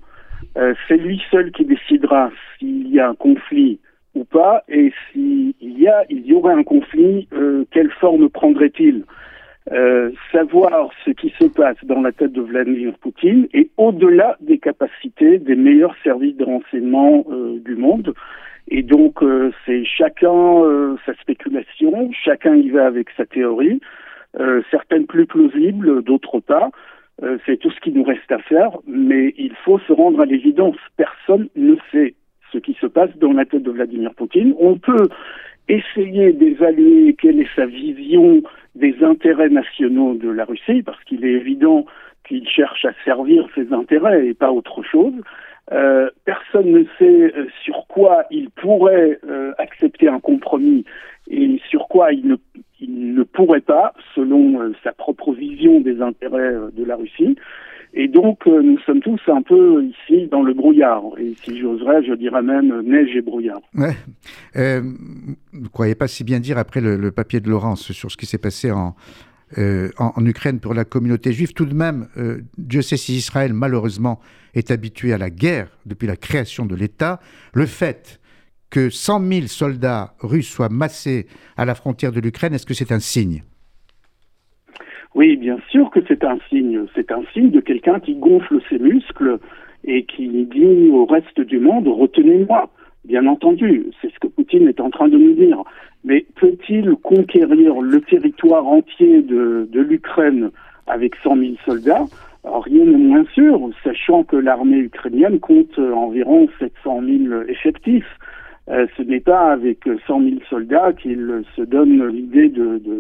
Euh, c'est lui seul qui décidera s'il y a un conflit ou pas, et s'il y a, il y aurait un conflit, euh, quelle forme prendrait-il? Euh, Savoir ce qui se passe dans la tête de Vladimir Poutine est au-delà des capacités des meilleurs services de renseignement du monde. Et donc, c'est chacun sa spéculation, chacun y va avec sa théorie, certaines plus plausibles, d'autres pas. Euh, c'est tout ce qui nous reste à faire, mais il faut se rendre à l'évidence. Personne ne sait ce qui se passe dans la tête de Vladimir Poutine. On peut essayer d'évaluer quelle est sa vision des intérêts nationaux de la Russie, parce qu'il est évident qu'il cherche à servir ses intérêts et pas autre chose. Euh, personne ne sait euh, sur quoi il pourrait accepter un compromis et sur quoi il ne pourrait pas, selon euh, sa propre vision des intérêts euh, de la Russie. Et donc, euh, nous sommes tous un peu ici dans le brouillard. Et si j'oserais, je dirais même neige et brouillard. Vous ne croyez pas si bien dire après le, papier de Laurence sur ce qui s'est passé en, en, Ukraine pour la communauté juive. Tout de même, Dieu sait si Israël, malheureusement, est habitué à la guerre depuis la création de l'État. Le fait que 100 000 soldats russes soient massés à la frontière de l'Ukraine, est-ce que c'est un signe? Oui, bien sûr que c'est un signe. C'est un signe de quelqu'un qui gonfle ses muscles et qui dit au reste du monde, retenez-moi. Bien entendu, c'est ce que Poutine est en train de nous dire. Mais peut-il conquérir le territoire entier de, l'Ukraine avec 100 000 soldats? Rien n'est moins sûr, sachant que l'armée ukrainienne compte environ 700 000 effectifs. Euh, ce n'est pas avec 100 000 soldats qu'il se donne l'idée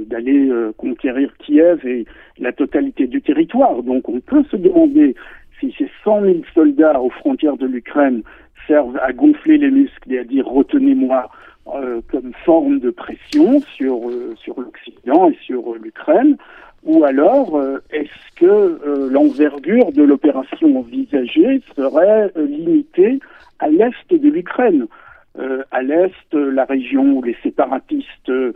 d'aller euh, conquérir Kiev et la totalité du territoire. Donc on peut se demander si ces 100 000 soldats aux frontières de l'Ukraine servent à gonfler les muscles et à dire retenez-moi euh, comme forme de pression sur, sur l'Occident et sur l'Ukraine, ou alors est-ce que l'envergure de l'opération envisagée serait limitée à l'est de l'Ukraine? Euh, à l'est, la région où les séparatistes euh,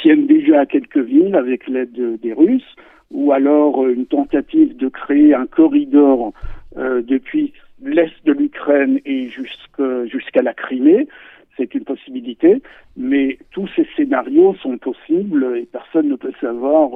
tiennent déjà quelques villes avec l'aide des Russes, ou alors euh, une tentative de créer un corridor depuis l'est de l'Ukraine et jusqu'à la Crimée. C'est une possibilité, mais tous ces scénarios sont possibles et personne ne peut savoir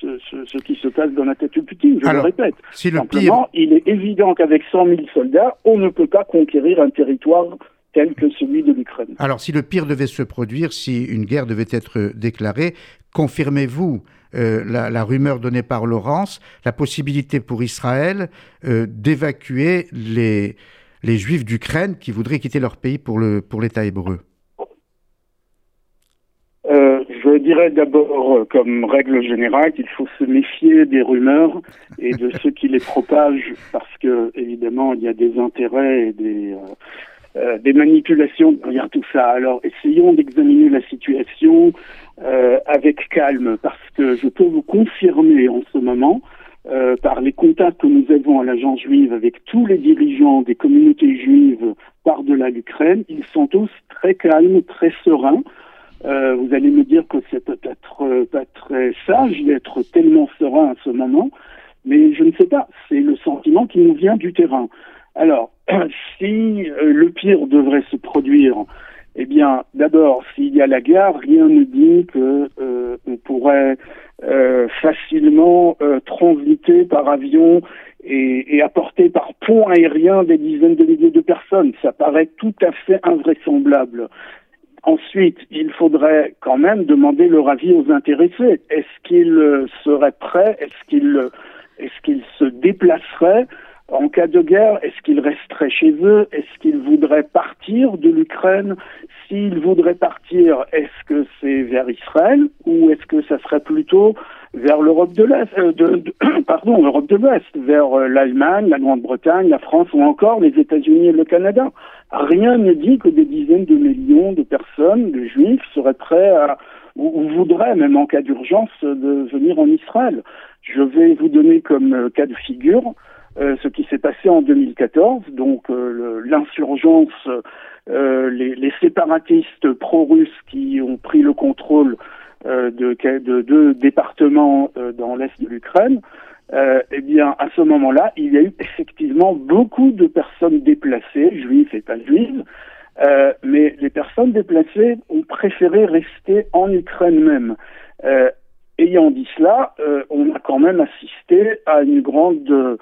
ce, qui se passe dans la tête de Poutine, je le répète. Simplement, il est évident qu'avec 100 000 soldats, on ne peut pas conquérir un territoire tel que celui de l'Ukraine. Alors, si le pire devait se produire, si une guerre devait être déclarée, confirmez-vous euh, la, rumeur donnée par Laurence, la possibilité pour Israël euh, d'évacuer les, les Juifs d'Ukraine qui voudraient quitter leur pays pour l'État pour hébreu? Euh, Je dirais d'abord, comme règle générale, qu'il faut se méfier des rumeurs et de [LAUGHS] ceux qui les propagent, parce que évidemment, il y a des intérêts et des euh, des manipulations derrière tout ça. Alors essayons d'examiner la situation euh, avec calme parce que je peux vous confirmer en ce moment, euh, par les contacts que nous avons à l'agence juive avec tous les dirigeants des communautés juives par-delà l'Ukraine, ils sont tous très calmes, très sereins. Euh, vous allez me dire que c'est peut-être pas très sage d'être tellement serein à ce moment, mais je ne sais pas, c'est le sentiment qui nous vient du terrain. Alors, [CLEARS THROAT] si euh, le pire devrait se produire, eh bien, d'abord, s'il y a la guerre, rien ne dit que euh, pourrait euh, facilement transiter par avion et, et, apporter par pont aérien des dizaines de milliers de personnes. Ça paraît tout à fait invraisemblable. Ensuite, il faudrait quand même demander leur avis aux intéressés. Est-ce qu'ils seraient prêts? Est-ce qu'ils est-ce qu'ils se déplaceraient? En cas de guerre, est-ce qu'ils resteraient chez eux? Est-ce qu'ils voudraient partir de l'Ukraine? S'ils voudraient partir, est-ce que c'est vers Israël ou est-ce que ça serait plutôt vers l'Europe de l'Est, euh, [CLEARS THROAT] pardon, l'Europe de l'Ouest, vers euh, l'Allemagne, la Grande-Bretagne, la France ou encore les États-Unis et le Canada? Rien ne dit que des dizaines de millions de personnes, de juifs, seraient prêts à ou, ou voudraient, même en cas d'urgence, de venir en Israël. Je vais vous donner comme euh, cas de figure euh, ce qui s'est passé en 2014, donc euh, l'insurgence, euh, les, les, séparatistes pro-russes qui ont pris le contrôle de deux départements dans l'est de l'Ukraine, eh bien, à ce moment-là, il y a eu effectivement beaucoup de personnes déplacées, juives et pas juives, euh, mais les personnes déplacées ont préféré rester en Ukraine même. Euh, ayant dit cela, euh, on a quand même assisté à une grande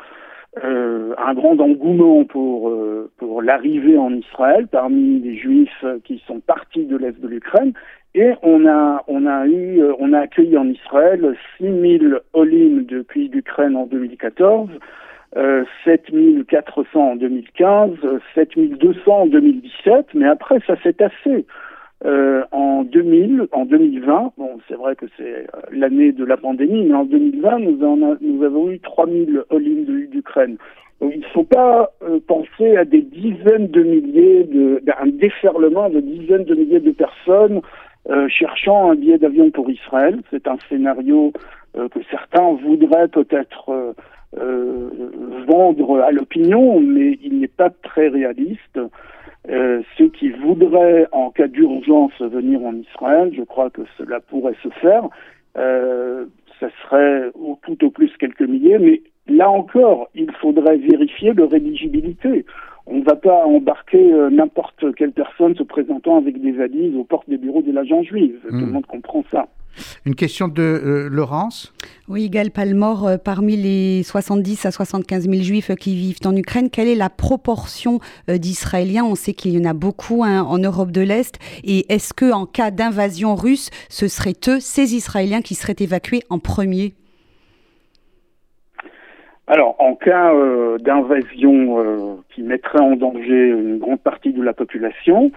euh, un grand engouement pour, euh, pour l'arrivée en Israël parmi les juifs qui sont partis de l'Est de l'Ukraine. Et on a, on a eu, euh, on a accueilli en Israël 6000 olim depuis l'Ukraine en 2014, euh, 7400 en 2015, 7200 en 2017, mais après ça s'est tassé. Euh, en 2000, en 2020, bon, c'est vrai que c'est euh, l'année de la pandémie, mais en 2020, nous, en avons eu 3000 all-in d'Ukraine. Donc, il ne faut pas euh, penser à des dizaines de milliers, de, un déferlement de dizaines de milliers de personnes euh, cherchant un billet d'avion pour Israël. C'est un scénario que certains voudraient peut-être vendre à l'opinion, mais il n'est pas très réaliste. Euh, ceux qui voudraient, en cas d'urgence, venir en Israël, je crois que cela pourrait se faire. Euh, ça serait au, tout au plus quelques milliers, mais là encore, il faudrait vérifier leur éligibilité. On ne va pas embarquer euh, n'importe quelle personne se présentant avec des valises aux portes des bureaux de l'agent juive. Tout le hmm. monde comprend ça. Une question de euh, Laurence. Oui, Gal Palmore, euh, parmi les 70 à 75 000 juifs qui vivent en Ukraine, quelle est la proportion euh, d'Israéliens? On sait qu'il y en a beaucoup hein, en Europe de l'Est. Et est-ce que en cas d'invasion russe, ce seraient eux, ces Israéliens, qui seraient évacués en premier? Alors, en cas d'invasion qui mettrait en danger une grande partie de la population,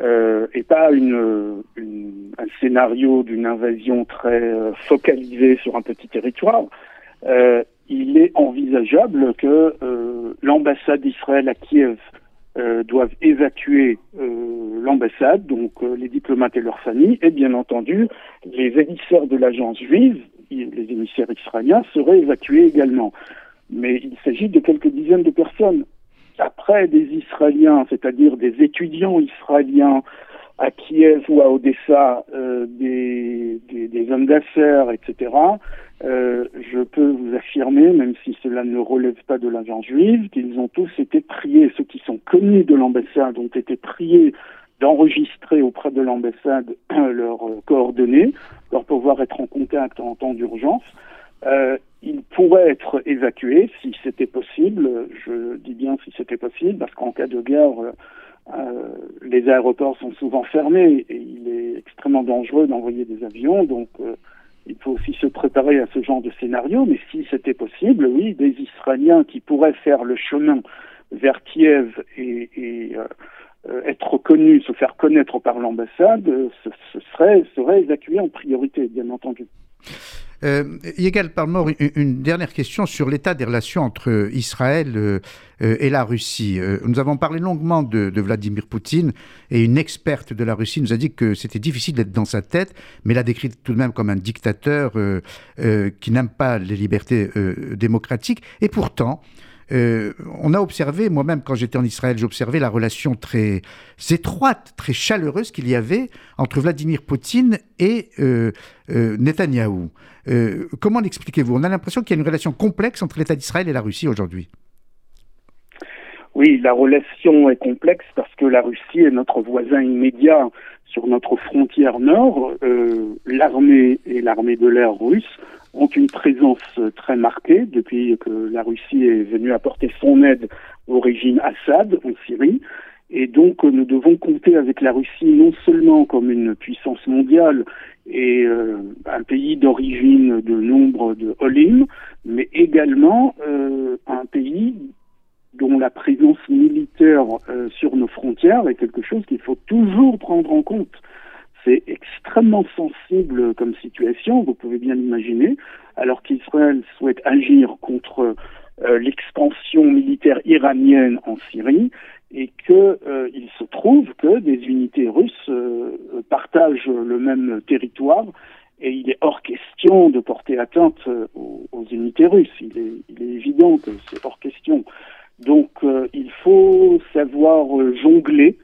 euh, et pas une, un scénario d'une invasion très euh, focalisée sur un petit territoire, euh, il est envisageable que l'ambassade d'Israël à Kiev doive évacuer l'ambassade, donc les diplomates et leurs familles, et bien entendu les émissaires de l'agence juive, les émissaires israéliens, seraient évacués également. Mais il s'agit de quelques dizaines de personnes après des Israéliens, c'est-à-dire des étudiants israéliens à Kiev ou à Odessa, euh, des, des, des, hommes d'affaires, etc., euh, je peux vous affirmer, même si cela ne relève pas de l'agence juive, qu'ils ont tous été priés, ceux qui sont connus de l'ambassade ont été priés d'enregistrer auprès de l'ambassade [CLEARS THROAT] leurs coordonnées, leur pouvoir être en contact en temps d'urgence. Euh, il pourrait être évacué si c'était possible. Je dis bien si c'était possible, parce qu'en cas de guerre, euh, les aéroports sont souvent fermés et il est extrêmement dangereux d'envoyer des avions. Donc, euh, il faut aussi se préparer à ce genre de scénario. Mais si c'était possible, oui, des Israéliens qui pourraient faire le chemin vers Kiev et, être reconnu, se faire connaître par l'ambassade, ce, serait, serait évacué en priorité, bien entendu. Euh, Yegal Palmore, une, une, dernière question sur l'état des relations entre Israël euh, euh, et la Russie. Euh, nous avons parlé longuement de, de, Vladimir Poutine et une experte de la Russie nous a dit que c'était difficile d'être dans sa tête, mais l'a décrit tout de même comme un dictateur qui n'aime pas les libertés démocratiques. Et pourtant, euh, on a observé, moi-même quand j'étais en Israël, j'observais la relation très étroite, très chaleureuse qu'il y avait entre Vladimir Poutine et euh, euh, Netanyahou. comment l'expliquez-vous? On a l'impression qu'il y a une relation complexe entre l'État d'Israël et la Russie aujourd'hui. Oui, la relation est complexe parce que la Russie est notre voisin immédiat sur notre frontière nord. l'armée et l'armée de l'air russe ont une présence très marquée depuis que la Russie est venue apporter son aide au régime Assad en Syrie. Et donc nous devons compter avec la Russie non seulement comme une puissance mondiale et euh, un pays d'origine de nombre de Olim, mais également euh, un pays dont la présence militaire euh, sur nos frontières est quelque chose qu'il faut toujours prendre en compte. C'est extrêmement sensible comme situation, vous pouvez bien l'imaginer, alors qu'Israël souhaite agir contre euh, l'expansion militaire iranienne en Syrie et qu'il euh, se trouve que des unités russes euh, partagent le même territoire et il est hors question de porter atteinte aux, unités russes. Il est, il est évident que c'est hors question. Donc il faut savoir jongler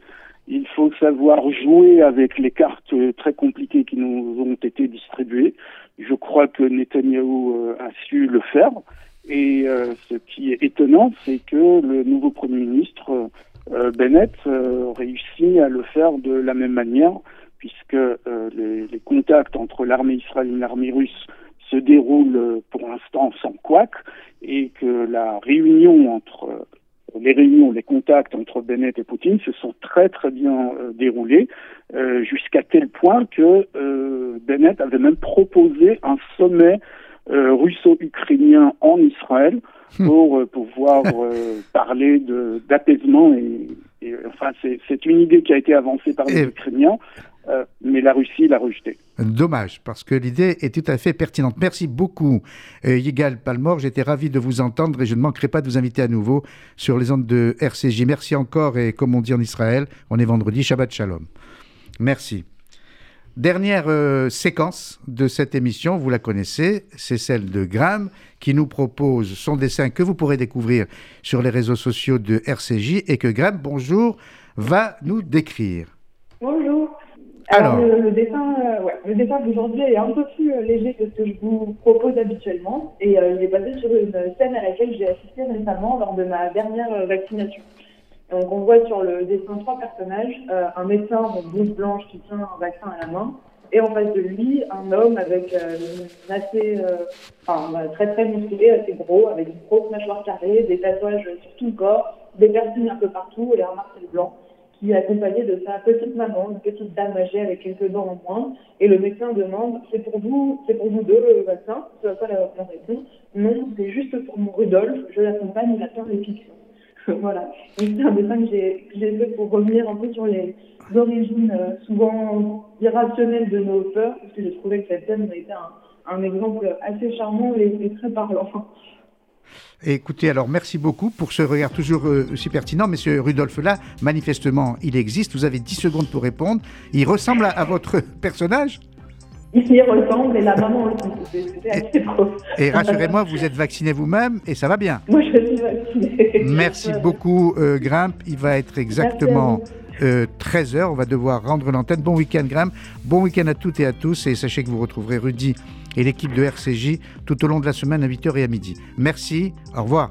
il faut savoir jouer avec les cartes très compliquées qui nous ont été distribuées. Je crois que Netanyahou euh, a su le faire. Et euh, ce qui est étonnant, c'est que le nouveau Premier ministre, euh, Bennett, réussit à le faire de la même manière, puisque les, les, contacts entre l'armée israélienne et l'armée russe se déroulent pour l'instant sans couac, et que la réunion entre les réunions, les contacts entre Bennett et Poutine se sont très très bien euh, déroulés, euh, jusqu'à tel point que euh, Bennett avait même proposé un sommet russo-ukrainien en Israël hmm. pour pouvoir [LAUGHS] parler d'apaisement et, et, enfin c'est une idée qui a été avancée par les Ukrainiens euh, mais la Russie l'a rejeté. Dommage, parce que l'idée est tout à fait pertinente. Merci beaucoup, euh, Yigal Palmore. J'étais ravi de vous entendre et je ne manquerai pas de vous inviter à nouveau sur les ondes de RCJ. Merci encore et comme on dit en Israël, on est vendredi, Shabbat Shalom. Merci. Dernière euh, séquence de cette émission, vous la connaissez, c'est celle de Graham qui nous propose son dessin que vous pourrez découvrir sur les réseaux sociaux de RCJ et que Graham, bonjour, va nous décrire. Alors, le, dessin, euh, ouais, le dessin d'aujourd'hui est un peu plus euh, léger que ce que je vous propose habituellement. Et euh, il est basé sur une scène à laquelle j'ai assisté récemment lors de ma dernière vaccination. Donc on voit sur le dessin trois personnages, un médecin en blouse blanche qui tient un vaccin à la main. Et en face de lui un homme avec une assez, enfin, très très musclé, assez gros, avec une grosse mâchoire carrée, des tatouages sur tout le corps, des piercings un peu partout et un marteau blanc qui est accompagné de sa petite maman, une petite dame âgée avec quelques dents en moins. Et le médecin demande C'est pour vous, c'est pour vous deux le vaccin Ce à quoi la, la répond Non, c'est juste pour mon Rudolf, je l'accompagne, il attend les fictions. [LAUGHS] voilà. c'est un dessin que j'ai fait pour revenir un peu sur les origines euh, souvent irrationnelles de nos peurs, parce que j'ai trouvé que cette scène a été un, un exemple assez charmant et très parlant. Écoutez, alors merci beaucoup pour ce regard toujours euh, aussi pertinent. Monsieur Rudolf, là, manifestement, il existe. Vous avez 10 secondes pour répondre. Il ressemble à, votre [LAUGHS] personnage il y ressemble et la maman aussi. Et, rassurez-moi, vous êtes vacciné vous-même et ça va bien. Moi, je suis vacciné. Merci beaucoup, euh, Grimpe. Il va être exactement 13h. Euh, On va devoir rendre l'antenne. Bon week-end, Grimpe. Bon week-end à toutes et à tous. Et sachez que vous retrouverez Rudy et l'équipe de RCJ tout au long de la semaine à 8h et à midi. Merci, au revoir.